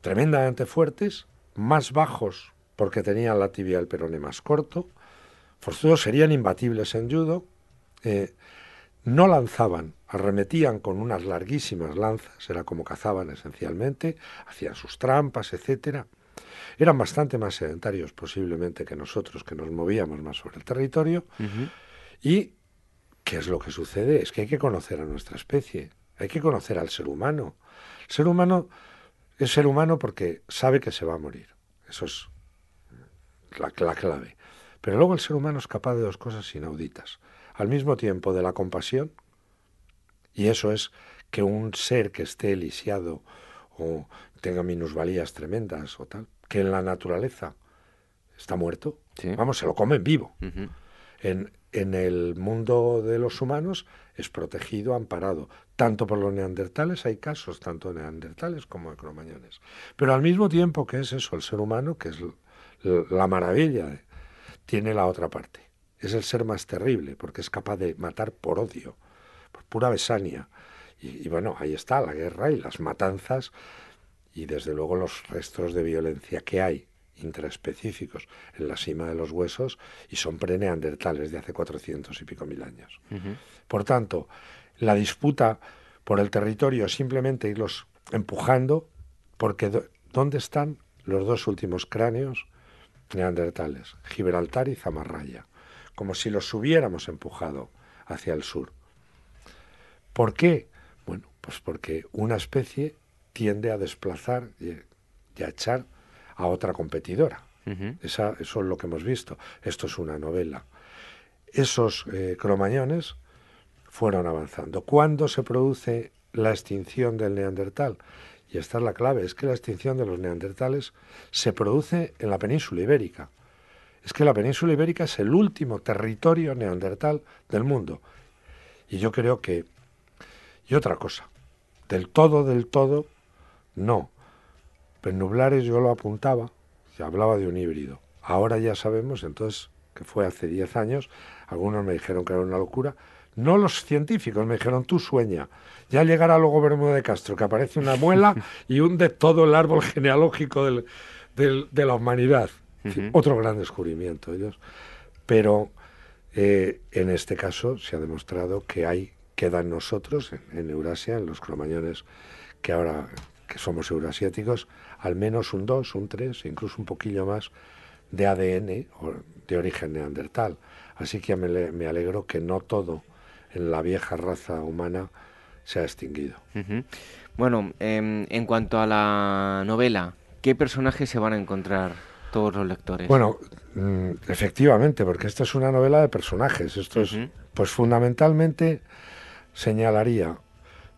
tremendamente fuertes, más bajos porque tenían la tibia del perone más corto, forzudos serían imbatibles en judo, eh, no lanzaban, arremetían con unas larguísimas lanzas, era como cazaban esencialmente, hacían sus trampas, etcétera. Eran bastante más sedentarios posiblemente que nosotros, que nos movíamos más sobre el territorio. Y ¿qué es lo que sucede? Es que hay que conocer a nuestra especie, hay que conocer al ser humano. El ser humano es ser humano porque sabe que se va a morir. Eso es la clave. Pero luego el ser humano es capaz de dos cosas inauditas al mismo tiempo de la compasión, y eso es que un ser que esté lisiado o tenga minusvalías tremendas o tal, que en la naturaleza está muerto, vamos, se lo comen vivo. en, en el mundo de los humanos es protegido, amparado. Tanto por los neandertales hay casos, tanto de neandertales como de cromañones. Pero al mismo tiempo que es eso, el ser humano, que es la maravilla, tiene la otra parte es el ser más terrible, porque es capaz de matar por odio, por pura besania. Y, y, bueno, ahí está la guerra y las matanzas y desde luego los restos de violencia que hay intraespecíficos en la cima de los huesos y son preneandertales de hace 400 y pico mil años. Por tanto, la disputa por el territorio es simplemente irlos empujando porque ¿dónde están los dos últimos cráneos neandertales? Gibraltar y Zamarraya, como si los hubiéramos empujado hacia el sur. ¿Por qué? Bueno, pues porque una especie tiende a desplazar y, a echar a otra competidora. Esa, eso es lo que hemos visto. Esto es una novela. Esos eh, cromañones fueron avanzando. ¿Cuándo se produce la extinción del neandertal? Y esta es la clave, es que la extinción de los neandertales se produce en la península ibérica. Es que la península ibérica es el último territorio neandertal del mundo. Y yo creo que... Y otra cosa, del todo, del todo, no. Nublares yo lo apuntaba, se hablaba de un híbrido. Ahora ya sabemos, entonces, que fue hace 10 años, algunos me dijeron que era una locura, no los científicos, me dijeron, tú sueña. Ya llegará luego Bermudo de Castro, que aparece una muela y hunde todo el árbol genealógico del, de la humanidad. Otro gran descubrimiento ellos. Pero eh, en este caso se ha demostrado que hay, queda en nosotros, en, en Eurasia, en los cromañones que ahora que somos euroasiáticos, al menos un 2, un 3, incluso un poquillo más de ADN de origen neandertal. Así que me, alegro que no todo en la vieja raza humana se ha extinguido. Bueno, em, en cuanto a la novela, ¿qué personajes se van a encontrar todos los lectores? Bueno, mm, efectivamente, porque esta es una novela de personajes. Esto es, pues fundamentalmente señalaría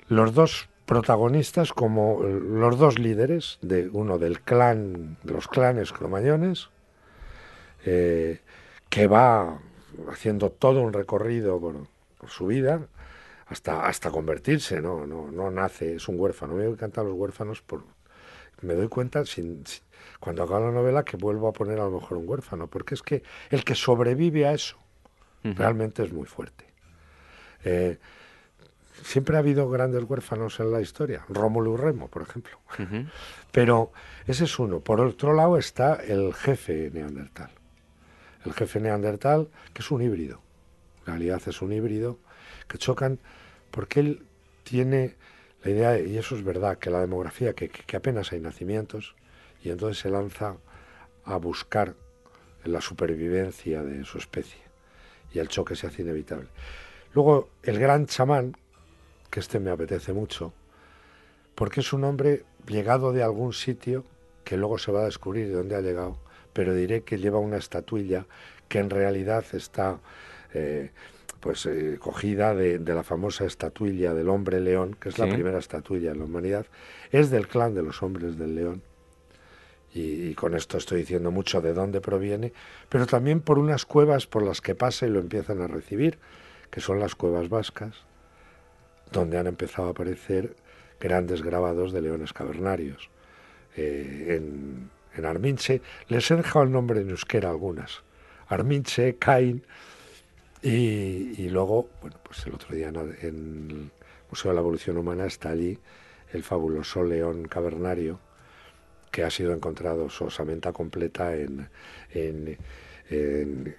los dos protagonistas como los dos líderes de uno del clan, de los clanes cromañones, eh, que va haciendo todo un recorrido por, su vida hasta, hasta convertirse, ¿no? No, no nace, es un huérfano. Me encantan los huérfanos por, me doy cuenta sin, cuando acabo la novela que vuelvo a poner a lo mejor un huérfano, porque es que el que sobrevive a eso realmente es muy fuerte. Eh, siempre ha habido grandes huérfanos en la historia, Rómulo y Remo, por ejemplo. Pero ese es uno. Por otro lado está el jefe neandertal. El jefe neandertal, que es un híbrido. En realidad es un híbrido que chocan porque él tiene la idea, y eso es verdad, que la demografía, que, que apenas hay nacimientos, y entonces se lanza a buscar la supervivencia de su especie. Y el choque se hace inevitable. Luego, el gran chamán, que este me apetece mucho, porque es un hombre llegado de algún sitio que luego se va a descubrir de dónde ha llegado, pero diré que lleva una estatuilla que en realidad está eh, pues eh, cogida de, la famosa estatuilla del hombre león, que es la primera estatuilla en la humanidad, es del clan de los hombres del león. Y, y, con esto estoy diciendo mucho de dónde proviene, pero también por unas cuevas por las que pasa y lo empiezan a recibir, que son las cuevas vascas, donde han empezado a aparecer grandes grabados de leones cavernarios. Eh, en, Arminche les he dejado el nombre en euskera algunas. Arminche, Cain, y, luego, bueno, pues el otro día en el Museo de la Evolución Humana está allí el fabuloso león cavernario que ha sido encontrado, su osamenta completa en, en, en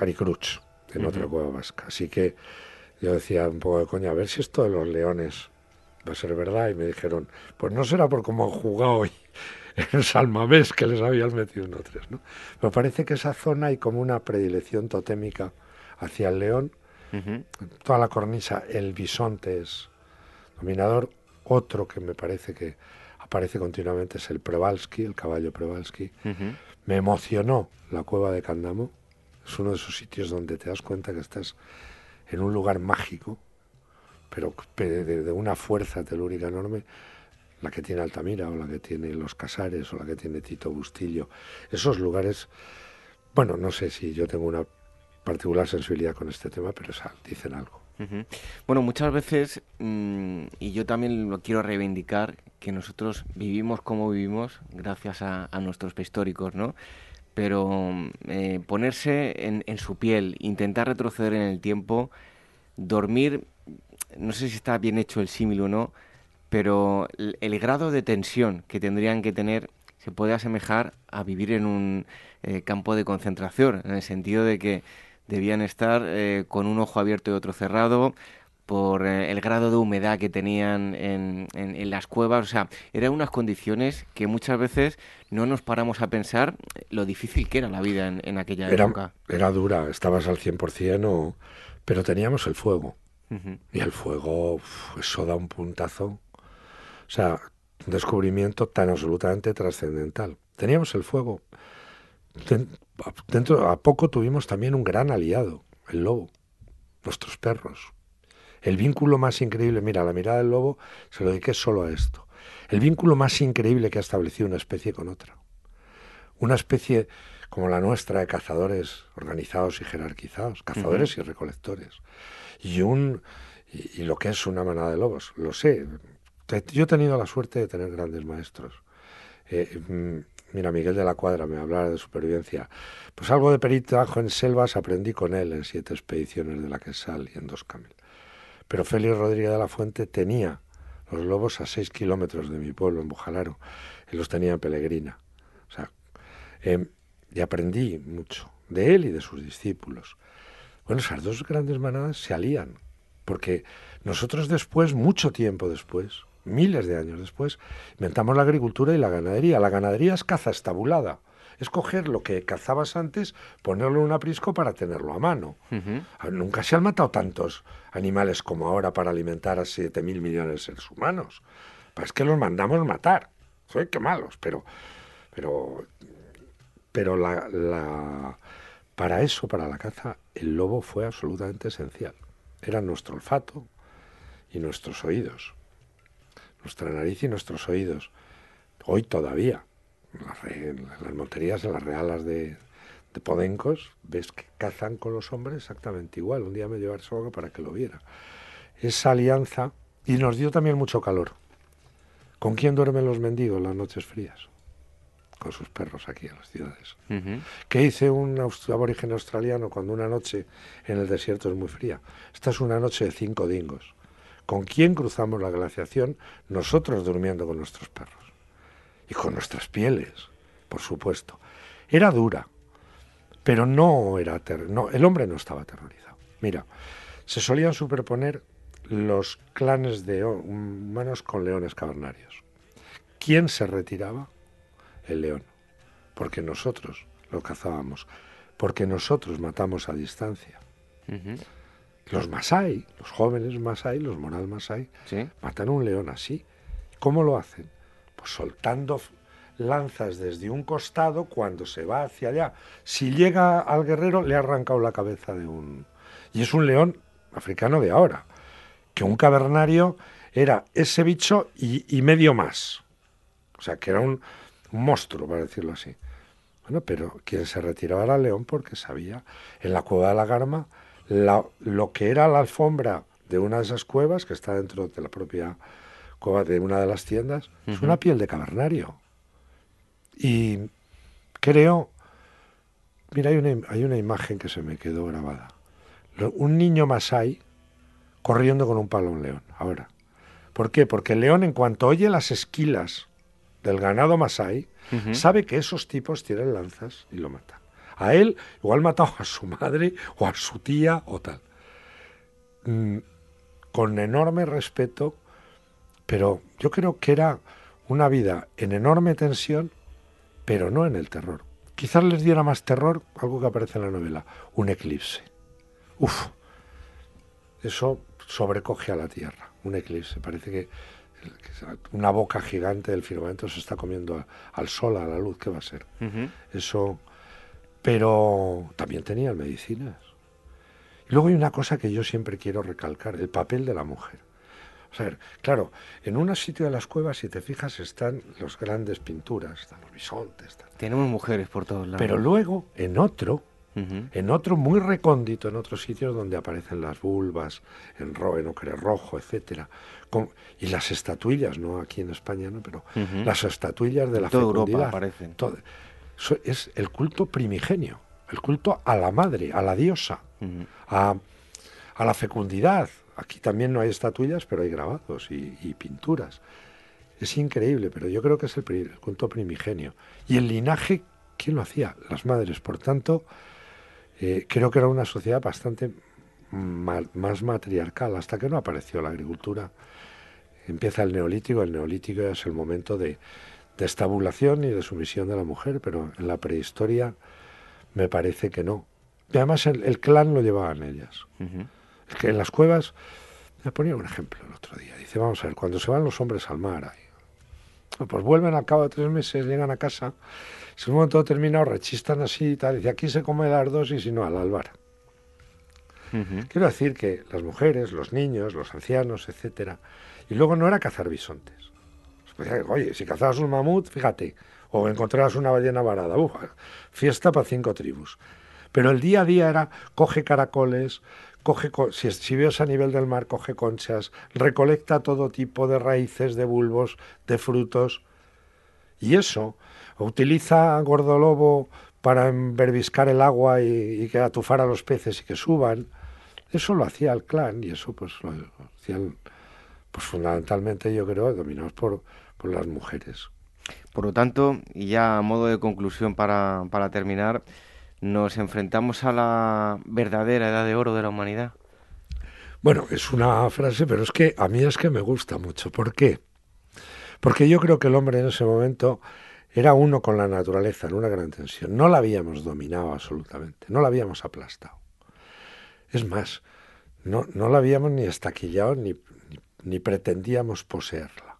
Aricruch, en otra cueva vasca. Así que yo decía un poco de coña, a ver si esto de los leones va a ser verdad. Y me dijeron, pues no será por cómo han jugado hoy en Salmamés que les habían metido uno tres, ¿no? Pero parece que esa zona hay como una predilección totémica hacia el león. Toda la cornisa, el bisonte es dominador. Otro que me parece que aparece continuamente es el Prevalsky, el caballo Prevalsky. Me emocionó la cueva de Candamo. Es uno de esos sitios donde te das cuenta que estás en un lugar mágico, pero de, una fuerza telúrica enorme, la que tiene Altamira o la que tiene Los Casares o la que tiene Tito Bustillo. Esos lugares, bueno, no sé si yo tengo una particular sensibilidad con este tema, pero dicen algo. Bueno, muchas veces, mm, y yo también lo quiero reivindicar, que nosotros vivimos como vivimos gracias a, a nuestros prehistóricos, ¿no? Pero eh, ponerse en, su piel, intentar retroceder en el tiempo, dormir, no sé si está bien hecho el símil o no, pero el, grado de tensión que tendrían que tener se puede asemejar a vivir en un eh, campo de concentración, en el sentido de que debían estar eh, con un ojo abierto y otro cerrado, por eh, el grado de humedad que tenían en, en, las cuevas. O sea, eran unas condiciones que muchas veces no nos paramos a pensar lo difícil que era la vida en, aquella época. Era dura, estabas al 100% o... pero teníamos el fuego. Y el fuego, eso da un puntazo. O sea, un descubrimiento tan absolutamente trascendental. Teníamos el fuego. Dentro, a poco tuvimos también un gran aliado, el lobo, nuestros perros. El vínculo más increíble, mira, la mirada del lobo se lo dediqué solo a esto. El vínculo más increíble que ha establecido una especie con otra. Una especie como la nuestra de cazadores organizados y jerarquizados, cazadores y recolectores. Y un y, lo que es una manada de lobos, lo sé. Yo he tenido la suerte de tener grandes maestros. Eh, mm, mira, Miguel de la Cuadra me hablaba de supervivencia. Pues algo de peritaje en selvas aprendí con él en siete expediciones de la Quesal y en dos Camel. Pero Félix Rodríguez de la Fuente tenía los lobos a seis kilómetros de mi pueblo, en Bujalaro, y los tenía en Pelegrina. O sea, em, y aprendí mucho de él y de sus discípulos. Bueno, esas dos grandes manadas se alían, porque nosotros después, mucho tiempo después, miles de años después, inventamos la agricultura y la ganadería. La ganadería es caza estabulada es coger lo que cazabas antes, ponerlo en un aprisco para tenerlo a mano. Ah, nunca se han matado tantos animales como ahora para alimentar a 7.000 millones de seres humanos. Es que los mandamos matar. Soy que malos, pero, pero, pero la, para eso, para la caza, el lobo fue absolutamente esencial. Era nuestro olfato y nuestros oídos. Nuestra nariz y nuestros oídos. Hoy todavía las, las monterías, en las realas de, de Podencos, ves que cazan con los hombres exactamente igual. Un día me llevar solo para que lo viera. Esa alianza, y nos dio también mucho calor. ¿Con quién duermen los mendigos las noches frías? Con sus perros aquí en las ciudades. ¿Qué dice un aborigen australiano cuando una noche en el desierto es muy fría? Esta es una noche de cinco dingos. ¿Con quién cruzamos la glaciación? Nosotros durmiendo con nuestros perros y con nuestras pieles, por supuesto. Era dura, pero no era no, el hombre no estaba aterrorizado. Mira, se solían superponer los clanes de humanos con leones cavernarios. ¿Quién se retiraba? El león, porque nosotros lo cazábamos, porque nosotros matamos a distancia. Los Masai, los jóvenes Masai, los moral Masai, matan un león así. ¿Cómo lo hacen? Soltando lanzas desde un costado cuando se va hacia allá. Si llega al guerrero, le ha arrancado la cabeza de un... Y es un león africano de ahora, que un cavernario era ese bicho y, medio más. O sea, que era un, monstruo, para decirlo así. Bueno, pero quien se retiraba era león porque sabía, en la cueva de la Garma, lo que era la alfombra de una de esas cuevas, que está dentro de la propia de una de las tiendas, es una piel de cavernario. Y creo, mira, hay una, hay una imagen que se me quedó grabada. Un niño masai corriendo con un palo a un león, ahora. ¿Por qué? Porque el león, en cuanto oye las esquilas del ganado masai, sabe que esos tipos tienen lanzas y lo mata. A él, igual matado a su madre o a su tía o tal. Mm, con enorme respeto pero yo creo que era una vida en enorme tensión, pero no en el terror. Quizás les diera más terror algo que aparece en la novela, un eclipse. Uf, eso sobrecoge a la Tierra, un eclipse. Parece que una boca gigante del firmamento se está comiendo al sol, a la luz, ¿qué va a ser? Eso, pero también tenían medicinas. Y luego hay una cosa que yo siempre quiero recalcar, el papel de la mujer claro, en un sitio de las cuevas, si te fijas, están las grandes pinturas, están los bisontes. Tenemos mujeres por todos lados. Pero luego, en otro, en otro muy recóndito, en otros sitios donde aparecen las vulvas, en, ro en ocre rojo, etcétera, y las estatuillas, no aquí en España, no, pero las estatuillas de la toda Europa aparecen. Eso es el culto primigenio, el culto a la madre, a la diosa, a, a la fecundidad. Aquí también no hay estatuillas, pero hay grabados y, pinturas. Es increíble, pero yo creo que es el, el culto primigenio. Y el linaje, ¿quién lo hacía? Las madres. Por tanto, eh, creo que era una sociedad bastante más matriarcal, hasta que no apareció la agricultura. Empieza el neolítico, el neolítico es el momento de, de estabulación y de sumisión de la mujer, pero en la prehistoria me parece que no. Y además el, el clan lo llevaban ellas. Es que en las cuevas, me ponía un ejemplo el otro día, dice, vamos a ver, cuando se van los hombres al mar, ahí, pues vuelven al cabo de tres meses, llegan a casa, si un momento determinado rechistan así y tal, dice, aquí se come las dos y si no, al albar. Quiero decir que las mujeres, los niños, los ancianos, etcétera, y luego no era cazar bisontes. Pues, Oye, si cazabas un mamut, fíjate, o encontrabas una ballena varada, uf, fiesta para cinco tribus. Pero el día a día era coge caracoles, coge co- si, si vives a nivel del mar, coge conchas, recolecta todo tipo de raíces, de bulbos, de frutos. Y eso, utiliza gordolobo para enverbiscar el agua y, y que atufar a los peces y que suban. Eso lo hacía el clan y eso pues lo hacían pues fundamentalmente yo creo dominados por, por las mujeres. Por lo tanto, y ya a modo de conclusión para, para terminar, nos enfrentamos a la verdadera edad de oro de la humanidad. Bueno, es una frase, pero es que a mí es que me gusta mucho. ¿Por qué? Porque yo creo que el hombre en ese momento era uno con la naturaleza, en una gran tensión. No la habíamos dominado absolutamente, no la habíamos aplastado. Es más, no, no la habíamos ni estaquillado ni, ni, ni pretendíamos poseerla,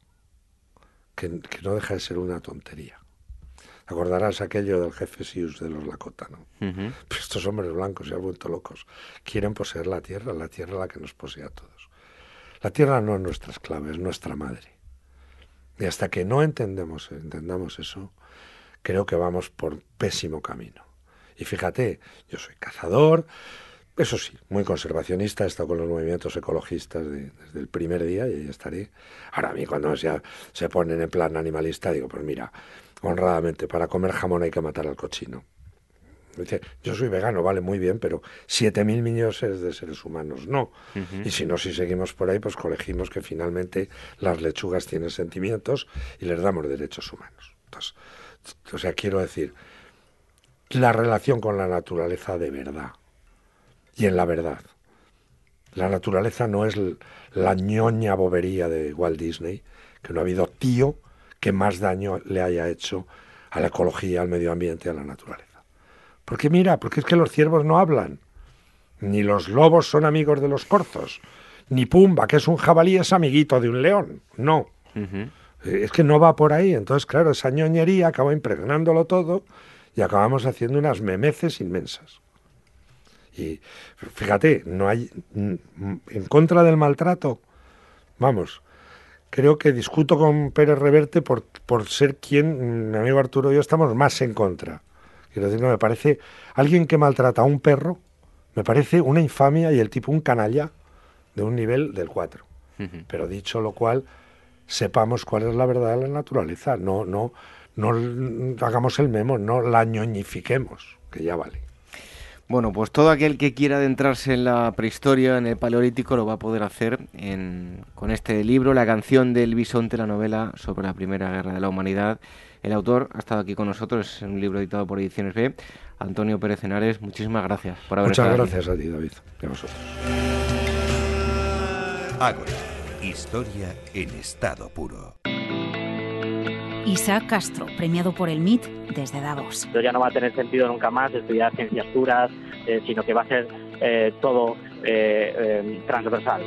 que, que no deja de ser una tontería. ¿Te acordarás aquello del jefe Sius de los Lakota, ¿no? Pues estos hombres blancos se han vuelto locos. Quieren poseer la tierra, la tierra la que nos posee a todos. La tierra no es nuestra esclava, es nuestra madre. Y hasta que no entendemos, entendamos eso, creo que vamos por pésimo camino. Y fíjate, yo soy cazador, eso sí, muy conservacionista, he estado con los movimientos ecologistas de- desde el primer día y ahí estaré. Ahora a mí cuando ya se ponen en plan animalista, digo, pues mira, honradamente, para comer jamón hay que matar al cochino. Dice, yo soy vegano, vale, muy bien, pero 7.000 millones de seres humanos no. Y si no, si seguimos por ahí, pues colegimos que finalmente las lechugas tienen sentimientos y les damos derechos humanos. Entonces, o sea, quiero decir, la relación con la naturaleza de verdad y en la verdad. La naturaleza no es la ñoña bobería de Walt Disney, que no ha habido tío que más daño le haya hecho a la ecología, al medio ambiente, a la naturaleza. Porque mira, porque es que los ciervos no hablan, ni los lobos son amigos de los corzos, ni Pumba, que es un jabalí, es amiguito de un león. No. Eh, Es que no va por ahí. Entonces, claro, esa ñoñería acaba impregnándolo todo y acabamos haciendo unas memeces inmensas. Y fíjate, no hay en contra del maltrato. Vamos, creo que discuto con Pérez Reverte por, por ser quien, mm, mi amigo Arturo y yo estamos más en contra. Quiero decir, no me parece alguien que maltrata a un perro, me parece una infamia y el tipo un canalla de un nivel del 4. Pero dicho lo cual, sepamos cuál es la verdad de la naturaleza. No, no, no l- hagamos el memo, no la ñoñifiquemos, que ya vale. Bueno, pues todo aquel que quiera adentrarse en la prehistoria, en el paleolítico, lo va a poder hacer en- con este libro, La canción del bisonte, la novela sobre la Primera Guerra de la Humanidad. El autor ha estado aquí con nosotros, es un libro editado por Ediciones B. Antonio Pérez Henares, muchísimas gracias por haber Muchas estado aquí. gracias a ti, David, y a vosotros. Ágora. Historia en estado puro. Isaac Castro, premiado por el MIT desde Davos. Pero ya no va a tener sentido nunca más estudiar ciencias puras, eh, sino que va a ser eh, todo eh, eh, transversal.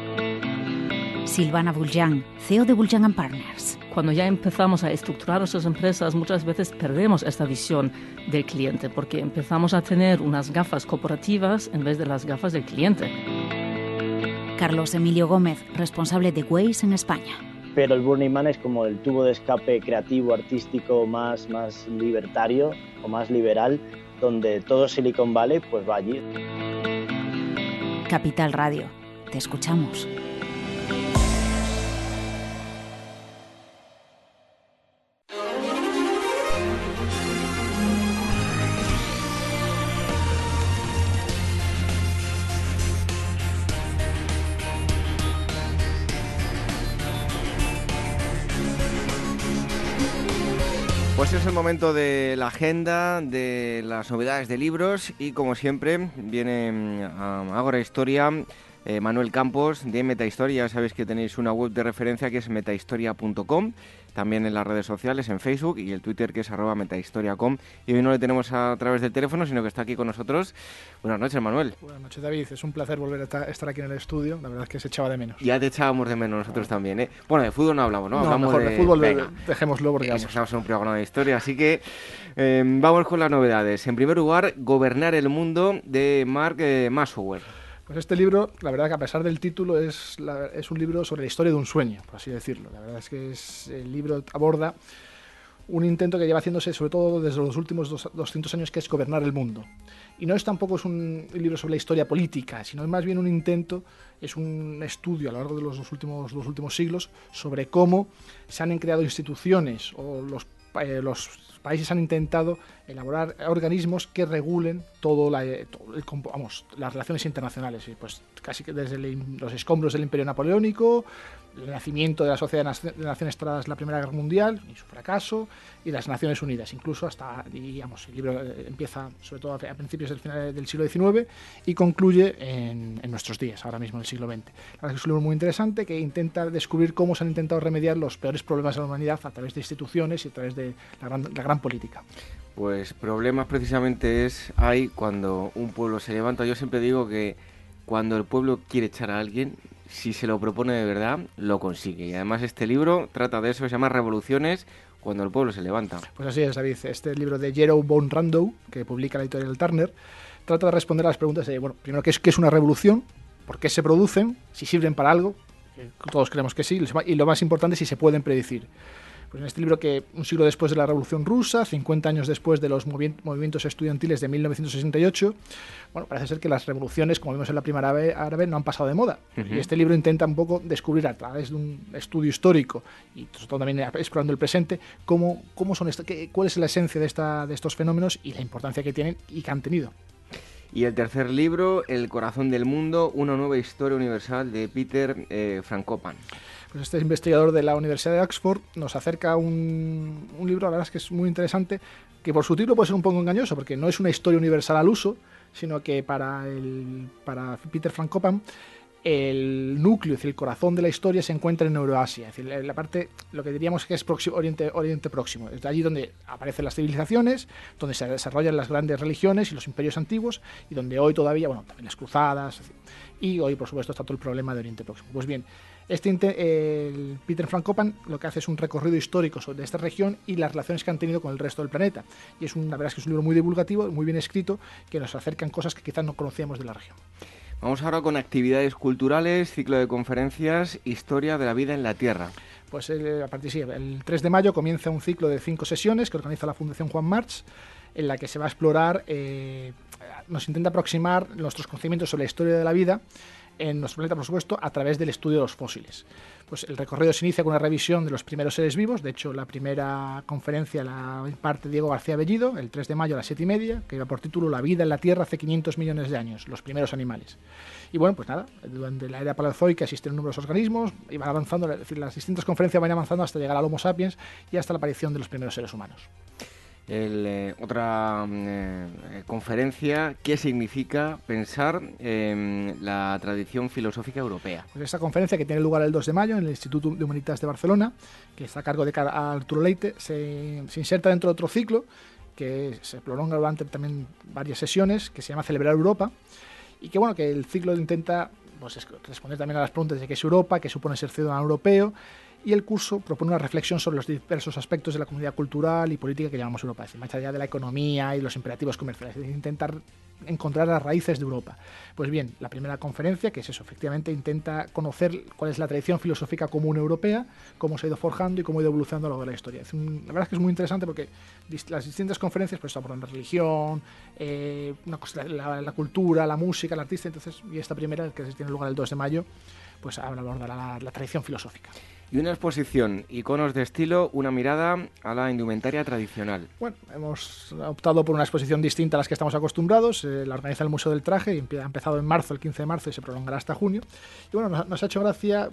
Silvana Buljan, CEO de Buljan and Partners. Cuando ya empezamos a estructurar nuestras empresas, muchas veces perdemos esta visión del cliente porque empezamos a tener unas gafas corporativas en vez de las gafas del cliente. Carlos Emilio Gómez, responsable de Waze en España. Pero el Burning Man es como el tubo de escape creativo, artístico más, más libertario o más liberal, donde todo Silicon Valley pues va allí. Capital Radio. Te escuchamos. Momento de la agenda, de las novedades de libros y como siempre viene mm, a Agora Historia eh, Manuel Campos de Metahistoria. Ya sabéis que tenéis una web de referencia que es metahistoria.com, también en las redes sociales, en Facebook y el Twitter que es arroba metahistoriacom. Y hoy no le tenemos a través del teléfono, sino que está aquí con nosotros. Buenas noches, Manuel. Buenas noches, David. Es un placer volver a estar aquí en el estudio. La verdad es que se echaba de menos. Ya te echábamos de menos nosotros también, ¿eh? Bueno, de fútbol no hablamos, ¿no? no hablamos mejor de, fútbol dejémoslo porque vamos. Estamos en un programa de historia, así que eh, vamos con las novedades. En primer lugar, Gobernar el Mundo de Mark eh, pues este libro, la verdad que a pesar del título, es, es un libro sobre la historia de un sueño, por así decirlo. La verdad es que es, el libro aborda un intento que lleva haciéndose sobre todo desde los últimos 200 años, que es gobernar el mundo. Y no es tampoco un libro sobre la historia política, sino más bien un intento, es un estudio a lo largo de los dos últimos, los últimos siglos sobre cómo se han creado instituciones o los, eh, los países han intentado elaborar organismos que regulen todo, la, eh, vamos, las relaciones internacionales, pues casi que desde los escombros del Imperio Napoleónico, el nacimiento de la Sociedad de Naciones tras la Primera Guerra Mundial y su fracaso, y las Naciones Unidas, incluso hasta, digamos, el libro eh, empieza sobre todo a principios del final del siglo XIX y concluye en, nuestros días, ahora mismo en el siglo XX. es un libro muy interesante que intenta descubrir cómo se han intentado remediar los peores problemas de la humanidad a través de instituciones y a través de la gran, la gran política. Pues problemas precisamente es hay cuando un pueblo se levanta. Yo siempre digo que cuando el pueblo quiere echar a alguien, si se lo propone de verdad, lo consigue. Y además este libro trata de eso, se llama Revoluciones cuando el pueblo se levanta. Pues así es, David. Este libro de Jero Von Randow, que publica la editorial Turner, trata de responder a las preguntas de, bueno, primero, ¿qué es, qué es una revolución? ¿Por qué se producen? ¿Si sirven para algo? Todos creemos que sí. Y lo más importante, si se pueden predecir. Pues en este libro que un siglo después de la Revolución Rusa, 50 años después de los movimientos estudiantiles de 1968, bueno, parece ser que las revoluciones, como vimos en la primera árabe, no han pasado de moda. Y este libro intenta un poco descubrir a través de un estudio histórico y todo también explorando el presente, cómo, cómo son qué, cuál es la esencia de, esta, de estos fenómenos y la importancia que tienen y que han tenido. Y el tercer libro, El corazón del mundo, una nueva historia universal de Peter eh, Frankopan. Pues este investigador de la Universidad de Oxford nos acerca un, libro, la verdad es que es muy interesante, que por su título puede ser un poco engañoso, porque no es una historia universal al uso, sino que para, el, para Peter Frankopan el núcleo, es decir, el corazón de la historia se encuentra en Euroasia, es decir, la parte, lo que diríamos que es Oriente, Oriente Próximo, es allí donde aparecen las civilizaciones, donde se desarrollan las grandes religiones y los imperios antiguos, y donde hoy todavía, bueno, también las cruzadas, y hoy, por supuesto, está todo el problema de Oriente Próximo. Pues bien, este el Peter Frankopan lo que hace es un recorrido histórico sobre esta región y las relaciones que han tenido con el resto del planeta. Y es un, la verdad es que es un libro muy divulgativo, muy bien escrito, que nos acercan cosas que quizás no conocíamos de la región. Vamos ahora con actividades culturales, ciclo de conferencias, historia de la vida en la Tierra. Pues eh, a partir sí, el 3 de mayo comienza un ciclo de cinco sesiones que organiza la Fundación Juan March, en la que se va a explorar, eh, nos intenta aproximar nuestros conocimientos sobre la historia de la vida en nuestro planeta, por supuesto, a través del estudio de los fósiles. Pues el recorrido se inicia con una revisión de los primeros seres vivos. De hecho, la primera conferencia la imparte Diego García Bellido, el 3 de mayo a las 7 y media, que lleva por título La vida en la Tierra hace 500 millones de años, los primeros animales. Y bueno, pues nada, durante la era paleozoica existen numerosos organismos y van avanzando, es decir, las distintas conferencias van avanzando hasta llegar al Homo sapiens y hasta la aparición de los primeros seres humanos. Eh, otra mm, eh, conferencia, ¿qué significa pensar en la tradición filosófica europea? Pues esta conferencia que tiene lugar el 2 de mayo en el Instituto de Humanitas de Barcelona, que está a cargo de Arturo Leite, se, inserta dentro de otro ciclo que se prolonga durante también varias sesiones, que se llama Celebrar Europa, y que bueno, que el ciclo intenta pues, responder también a las preguntas de qué es Europa, qué supone ser ciudadano europeo, y el curso propone una reflexión sobre los diversos aspectos de la comunidad cultural y política que llamamos Europa, decir, más allá de la economía y los imperativos comerciales, es intentar encontrar las raíces de Europa. Pues bien, la primera conferencia, que es eso, efectivamente intenta conocer cuál es la tradición filosófica común europea, cómo se ha ido forjando y cómo ha ido evolucionando a lo largo de la historia. la verdad es que es muy interesante porque las distintas conferencias pues abordan la religión, eh, la, cultura, la música, el artista, entonces, y esta primera, que tiene lugar el 2 de mayo, pues aborda la, la tradición filosófica y una exposición, iconos de estilo, una mirada a la indumentaria tradicional. Bueno, hemos optado por una exposición distinta a las que estamos acostumbrados. Eh, la organiza el Museo del Traje y ha empezado en marzo, el 15 de marzo, y se prolongará hasta junio. Y bueno, nos, ha hecho gracia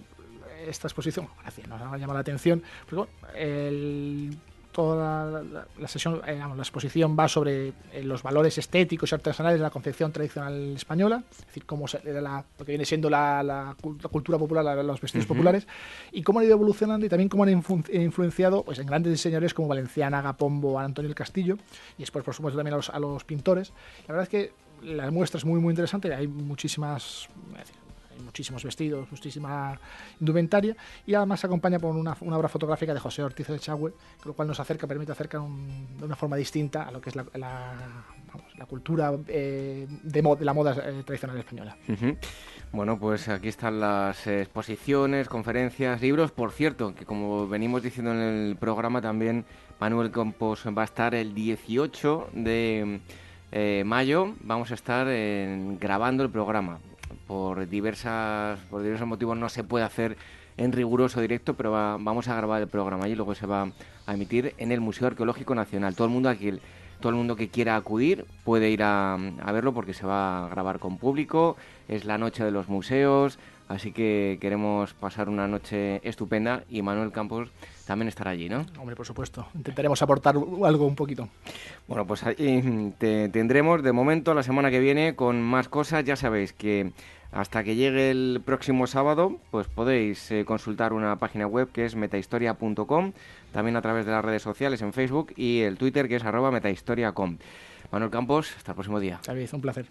esta exposición, gracia, nos ha llamado la atención, porque bueno, el toda la, sesión, eh, la exposición va sobre eh, los valores estéticos y artesanales de la confección tradicional española, es decir, cómo se, la, lo que viene siendo la, la cultura popular, los vestidos populares, y cómo han ido evolucionando y también cómo han influenciado pues, en grandes diseñadores como Valenciana, Gapombo, Antonio el Castillo, y después, por supuesto, también a los, a los pintores. La verdad es que la muestra es muy, muy interesante, hay muchísimas muchísimos vestidos, muchísima indumentaria y además se acompaña por una, obra fotográfica de José Ortiz de Chagüe, lo cual nos acerca, permite acercar de una forma distinta a lo que es la, la, cultura eh, de, de, la moda eh, tradicional española. Bueno, pues aquí están las exposiciones, conferencias, libros. Por cierto, que como venimos diciendo en el programa también, Manuel Campos va a estar el 18 de eh, mayo. Vamos a estar grabando el programa por, diversas, por diversos motivos no se puede hacer en riguroso directo, pero vamos a grabar el programa y luego se va a emitir en el Museo Arqueológico Nacional. Todo el mundo aquí, todo el mundo que quiera acudir puede ir a, a verlo porque se va a grabar con público. Es la noche de los museos, así que queremos pasar una noche estupenda y Manuel Campos también estará allí, ¿no? Hombre, por supuesto. Intentaremos aportar algo un poquito. Bueno, pues ahí te tendremos de momento la semana que viene con más cosas. Ya sabéis que hasta que llegue el próximo sábado, pues podéis eh, consultar una página web que es metahistoria.com, también a través de las redes sociales en Facebook y el Twitter que es arroba metahistoria.com. Manuel Campos, hasta el próximo día. Un placer.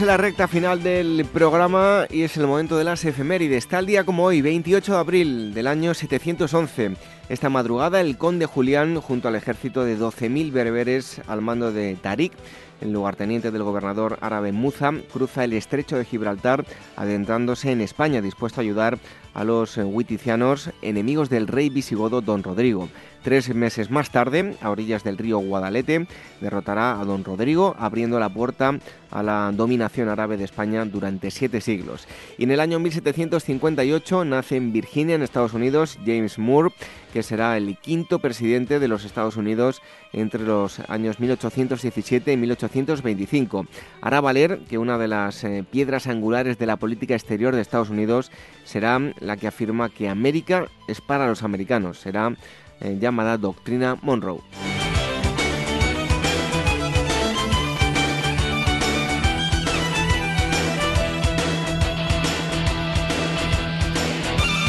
La recta final del programa y es el momento de las efemérides. Tal día como hoy, 28 de abril del año 711. Esta madrugada, el conde Julián, junto al ejército de 12.000 bereberes al mando de Tarik, el lugarteniente del gobernador árabe Muza, cruza el estrecho de Gibraltar, adentrándose en España, dispuesto a ayudar a los huiticianos, enemigos del rey visigodo Don Rodrigo. Tres meses más tarde, a orillas del río Guadalete, derrotará a don Rodrigo, abriendo la puerta a la dominación árabe de España durante siete siglos. Y en el año 1758 nace en Virginia, en Estados Unidos, James Moore, que será el quinto presidente de los Estados Unidos entre los años 1817 y 1825. Hará valer que una de las eh, piedras angulares de la política exterior de Estados Unidos será la que afirma que América es para los americanos. Será eh, llamada Doctrina Monroe.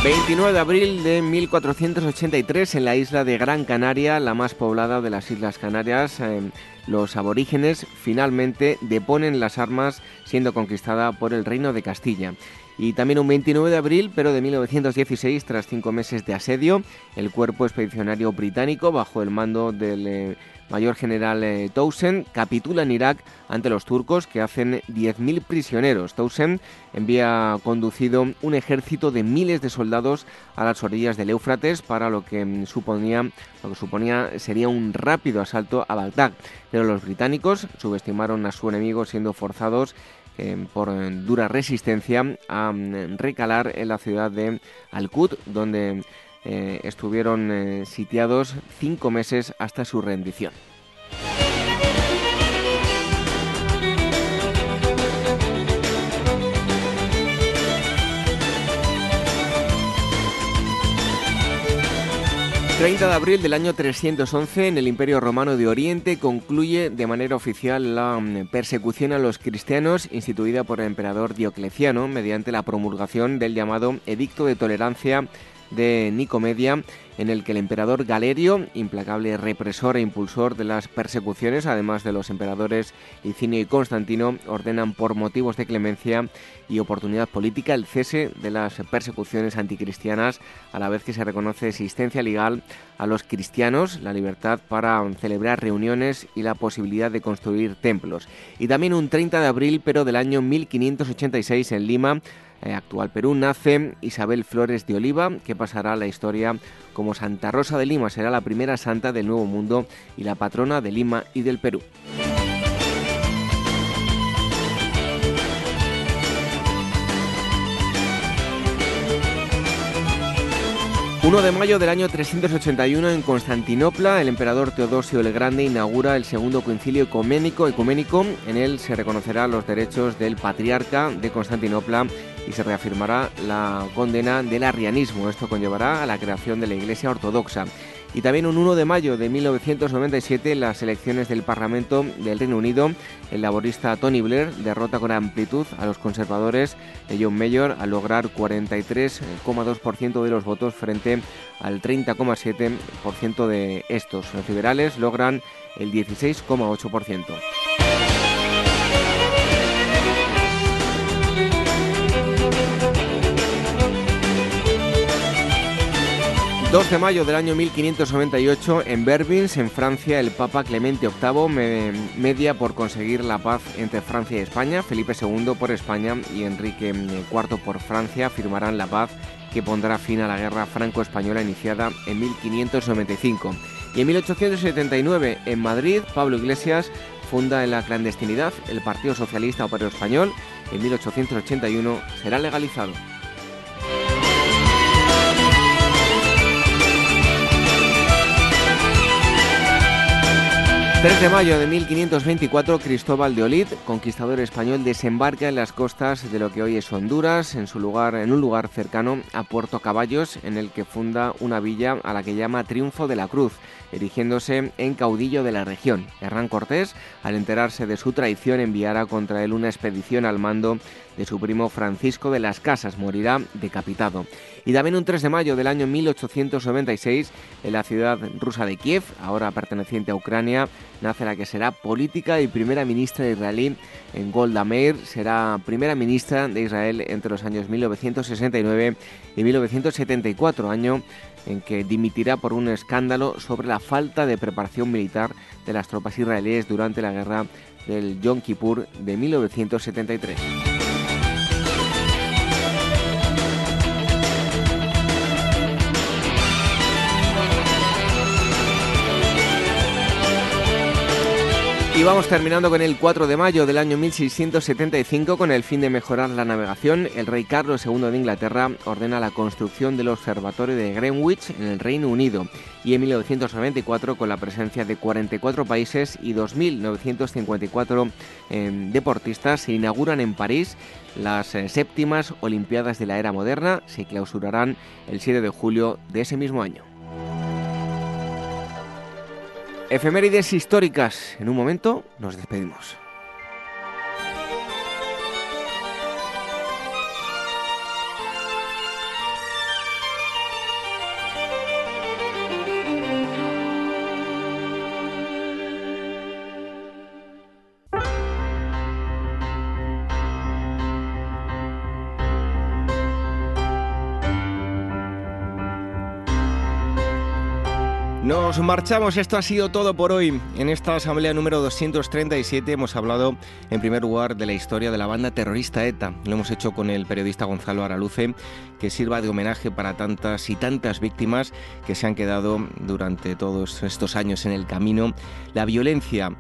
...29 de abril de 1483... ...en la isla de Gran Canaria... ...la más poblada de las Islas Canarias... Eh, los aborígenes finalmente deponen las armas... ...siendo conquistada por el Reino de Castilla... Y también un 29 de abril, pero de 1916, tras cinco meses de asedio, el cuerpo expedicionario británico, bajo el mando del eh, mayor general eh, capitula en Irak ante los turcos que hacen 10.000 prisioneros. Townsend envía conducido un ejército de miles de soldados a las orillas del Éufrates para lo que mm, suponía, lo que suponía sería un rápido asalto a Bagdad. Pero los británicos subestimaron a su enemigo siendo forzados eh, por dura resistencia a mm, recalar en la ciudad de Al-Qud, donde eh, estuvieron eh, sitiados cinco meses hasta su rendición. 30 de abril del año 311, en el Imperio Romano de Oriente, concluye de manera oficial la mm, persecución a los cristianos instituida por el emperador Diocleciano mediante la promulgación del llamado Edicto de Tolerancia de Nicomedia, en el que el emperador Galerio, implacable represor e impulsor de las persecuciones, además de los emperadores Licinio y Constantino, ordenan por motivos de clemencia y oportunidad política el cese de las persecuciones anticristianas, a la vez que se reconoce existencia legal a los cristianos, la libertad para celebrar reuniones y la posibilidad de construir templos. Y también un 30 de abril, pero del año 1586 en Lima, eh, actual Perú, nace Isabel Flores de Oliva, que pasará a la historia como Santa Rosa de Lima será la primera santa del Nuevo Mundo y la patrona de Lima y del Perú. 1 de mayo del año 381 en Constantinopla, el emperador Teodosio el Grande inaugura el segundo concilio ecuménico, ecuménico. En él se reconocerá los derechos del patriarca de Constantinopla y se reafirmará la condena del arrianismo. Esto conllevará a la creación de la Iglesia Ortodoxa. Y también un 1 de mayo de 1997, las elecciones del Parlamento del Reino Unido, el laborista Tony Blair derrota con amplitud a los conservadores de John Mayor al lograr 43,2% de los votos frente al 30,7% de estos. Los liberales logran el 16,8%. 2 de mayo del año 1598, en Berbins, en Francia, el Papa Clemente VIII media por conseguir la paz entre Francia y España. Felipe II por España y Enrique IV por Francia firmarán la paz que pondrá fin a la guerra franco-española iniciada en 1595. Y en 1879, en Madrid, Pablo Iglesias funda en la clandestinidad el Partido Socialista Obrero Español. En 1881 será legalizado. 3 de mayo de 1524, Cristóbal de Olid, conquistador español, desembarca en las costas de lo que hoy es Honduras, en, su lugar, en un lugar cercano a Puerto Caballos, en el que funda una villa a la que llama Triunfo de la Cruz, erigiéndose en caudillo de la región. Hernán Cortés, al enterarse de su traición, enviará contra él una expedición al mando de su primo Francisco de las Casas, morirá decapitado. Y también un 3 de mayo del año 1896, en la ciudad rusa de Kiev, ahora perteneciente a Ucrania, nace la que será política y primera ministra israelí en Golda Meir. Será primera ministra de Israel entre los años 1969 y 1974, año en que dimitirá por un escándalo sobre la falta de preparación militar de las tropas israelíes durante la guerra del Yom Kippur de 1973. Y vamos terminando con el 4 de mayo del año 1675 con el fin de mejorar la navegación. El rey Carlos II de Inglaterra ordena la construcción del observatorio de Greenwich en el Reino Unido. Y en 1994 con la presencia de 44 países y 2.954 em, deportistas se inauguran en París las eh, séptimas Olimpiadas de la Era Moderna. Se clausurarán el 7 de julio de ese mismo año. Efemérides históricas. En un momento nos despedimos. Nos marchamos, esto ha sido todo por hoy. En esta asamblea número 237 hemos hablado en primer lugar de la historia de la banda terrorista ETA. Lo hemos hecho con el periodista Gonzalo Araluce, que sirva de homenaje para tantas y tantas víctimas que se han quedado durante todos estos años en el camino. La violencia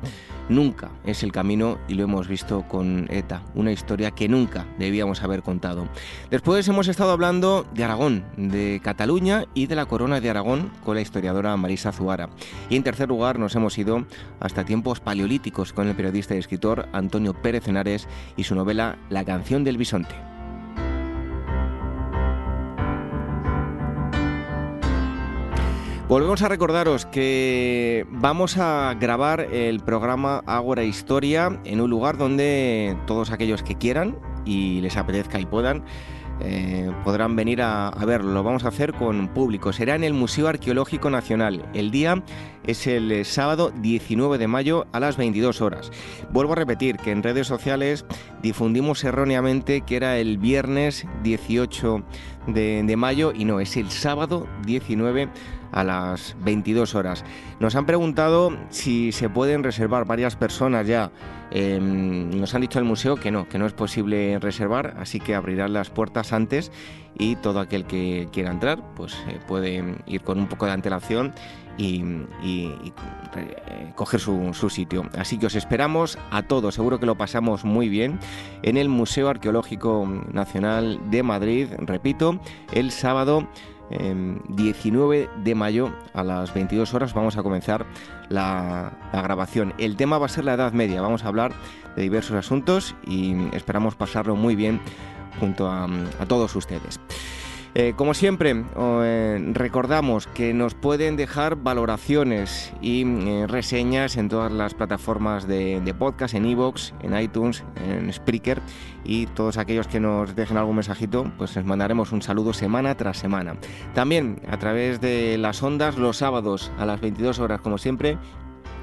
nunca es el camino y lo hemos visto con ETA, una historia que nunca debíamos haber contado. Después hemos estado hablando de Aragón, de Cataluña y de la corona de Aragón con la historiadora Marisa Y en tercer lugar nos hemos ido hasta tiempos paleolíticos con el periodista y escritor Antonio Pérez Henares y su novela La canción del bisonte. Volvemos a recordaros que vamos a grabar el programa Ágora Historia en un lugar donde todos aquellos que quieran y les apetezca y puedan eh, podrán venir a, verlo. Lo vamos a hacer con público. Será en el Museo Arqueológico Nacional. El día es el eh, sábado 19 de mayo a las 22 horas. Vuelvo a repetir que en redes sociales difundimos erróneamente que era el viernes 18 de, de mayo y no, es el sábado 19 a las 22 horas. Nos han preguntado si se pueden reservar varias personas ya. Em, nos han dicho al museo que no, que no es posible reservar, así que abrirán las puertas antes y todo aquel que quiera entrar pues eh, puede ir con un poco de antelación y, y, eh, coger su, su, sitio. Así que os esperamos a todos, seguro que lo pasamos muy bien en el Museo Arqueológico Nacional de Madrid, repito, el sábado 19 de mayo a las 22 horas vamos a comenzar la, grabación. El tema va a ser la Edad Media, vamos a hablar de diversos asuntos y esperamos pasarlo muy bien junto a todos ustedes. Eh, como siempre, eh, recordamos que nos pueden dejar valoraciones y eh, reseñas en todas las plataformas de, podcast, en iVoox, en iTunes, en Spreaker y todos aquellos que nos dejen algún mensajito, pues les mandaremos un saludo semana tras semana. También a través de las ondas los sábados a las 22 horas, como siempre,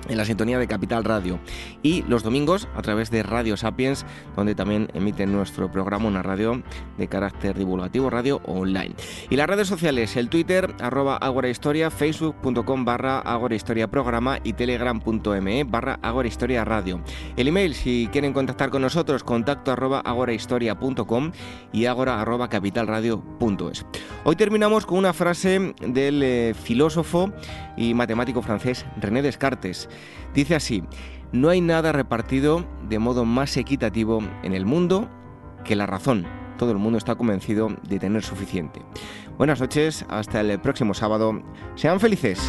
en la sintonía de Capital Radio y los domingos a través de Radio Sapiens, donde también emiten nuestro programa, una radio de carácter divulgativo, radio online. Y las redes sociales, el Twitter, arroba Agora Historia, facebook.com barra Agora Historia Programa y telegram.me barra Agora Historia Radio. El email, si quieren contactar con nosotros, contacto arroba agorahistoria.com y agora arroba capitalradio.es. Hoy terminamos con una frase del eh, filósofo y matemático francés René Descartes. Dice así, no hay nada repartido de modo más equitativo en el mundo que la razón. Todo el mundo está convencido de tener suficiente. Buenas noches, hasta el próximo sábado. Sean felices.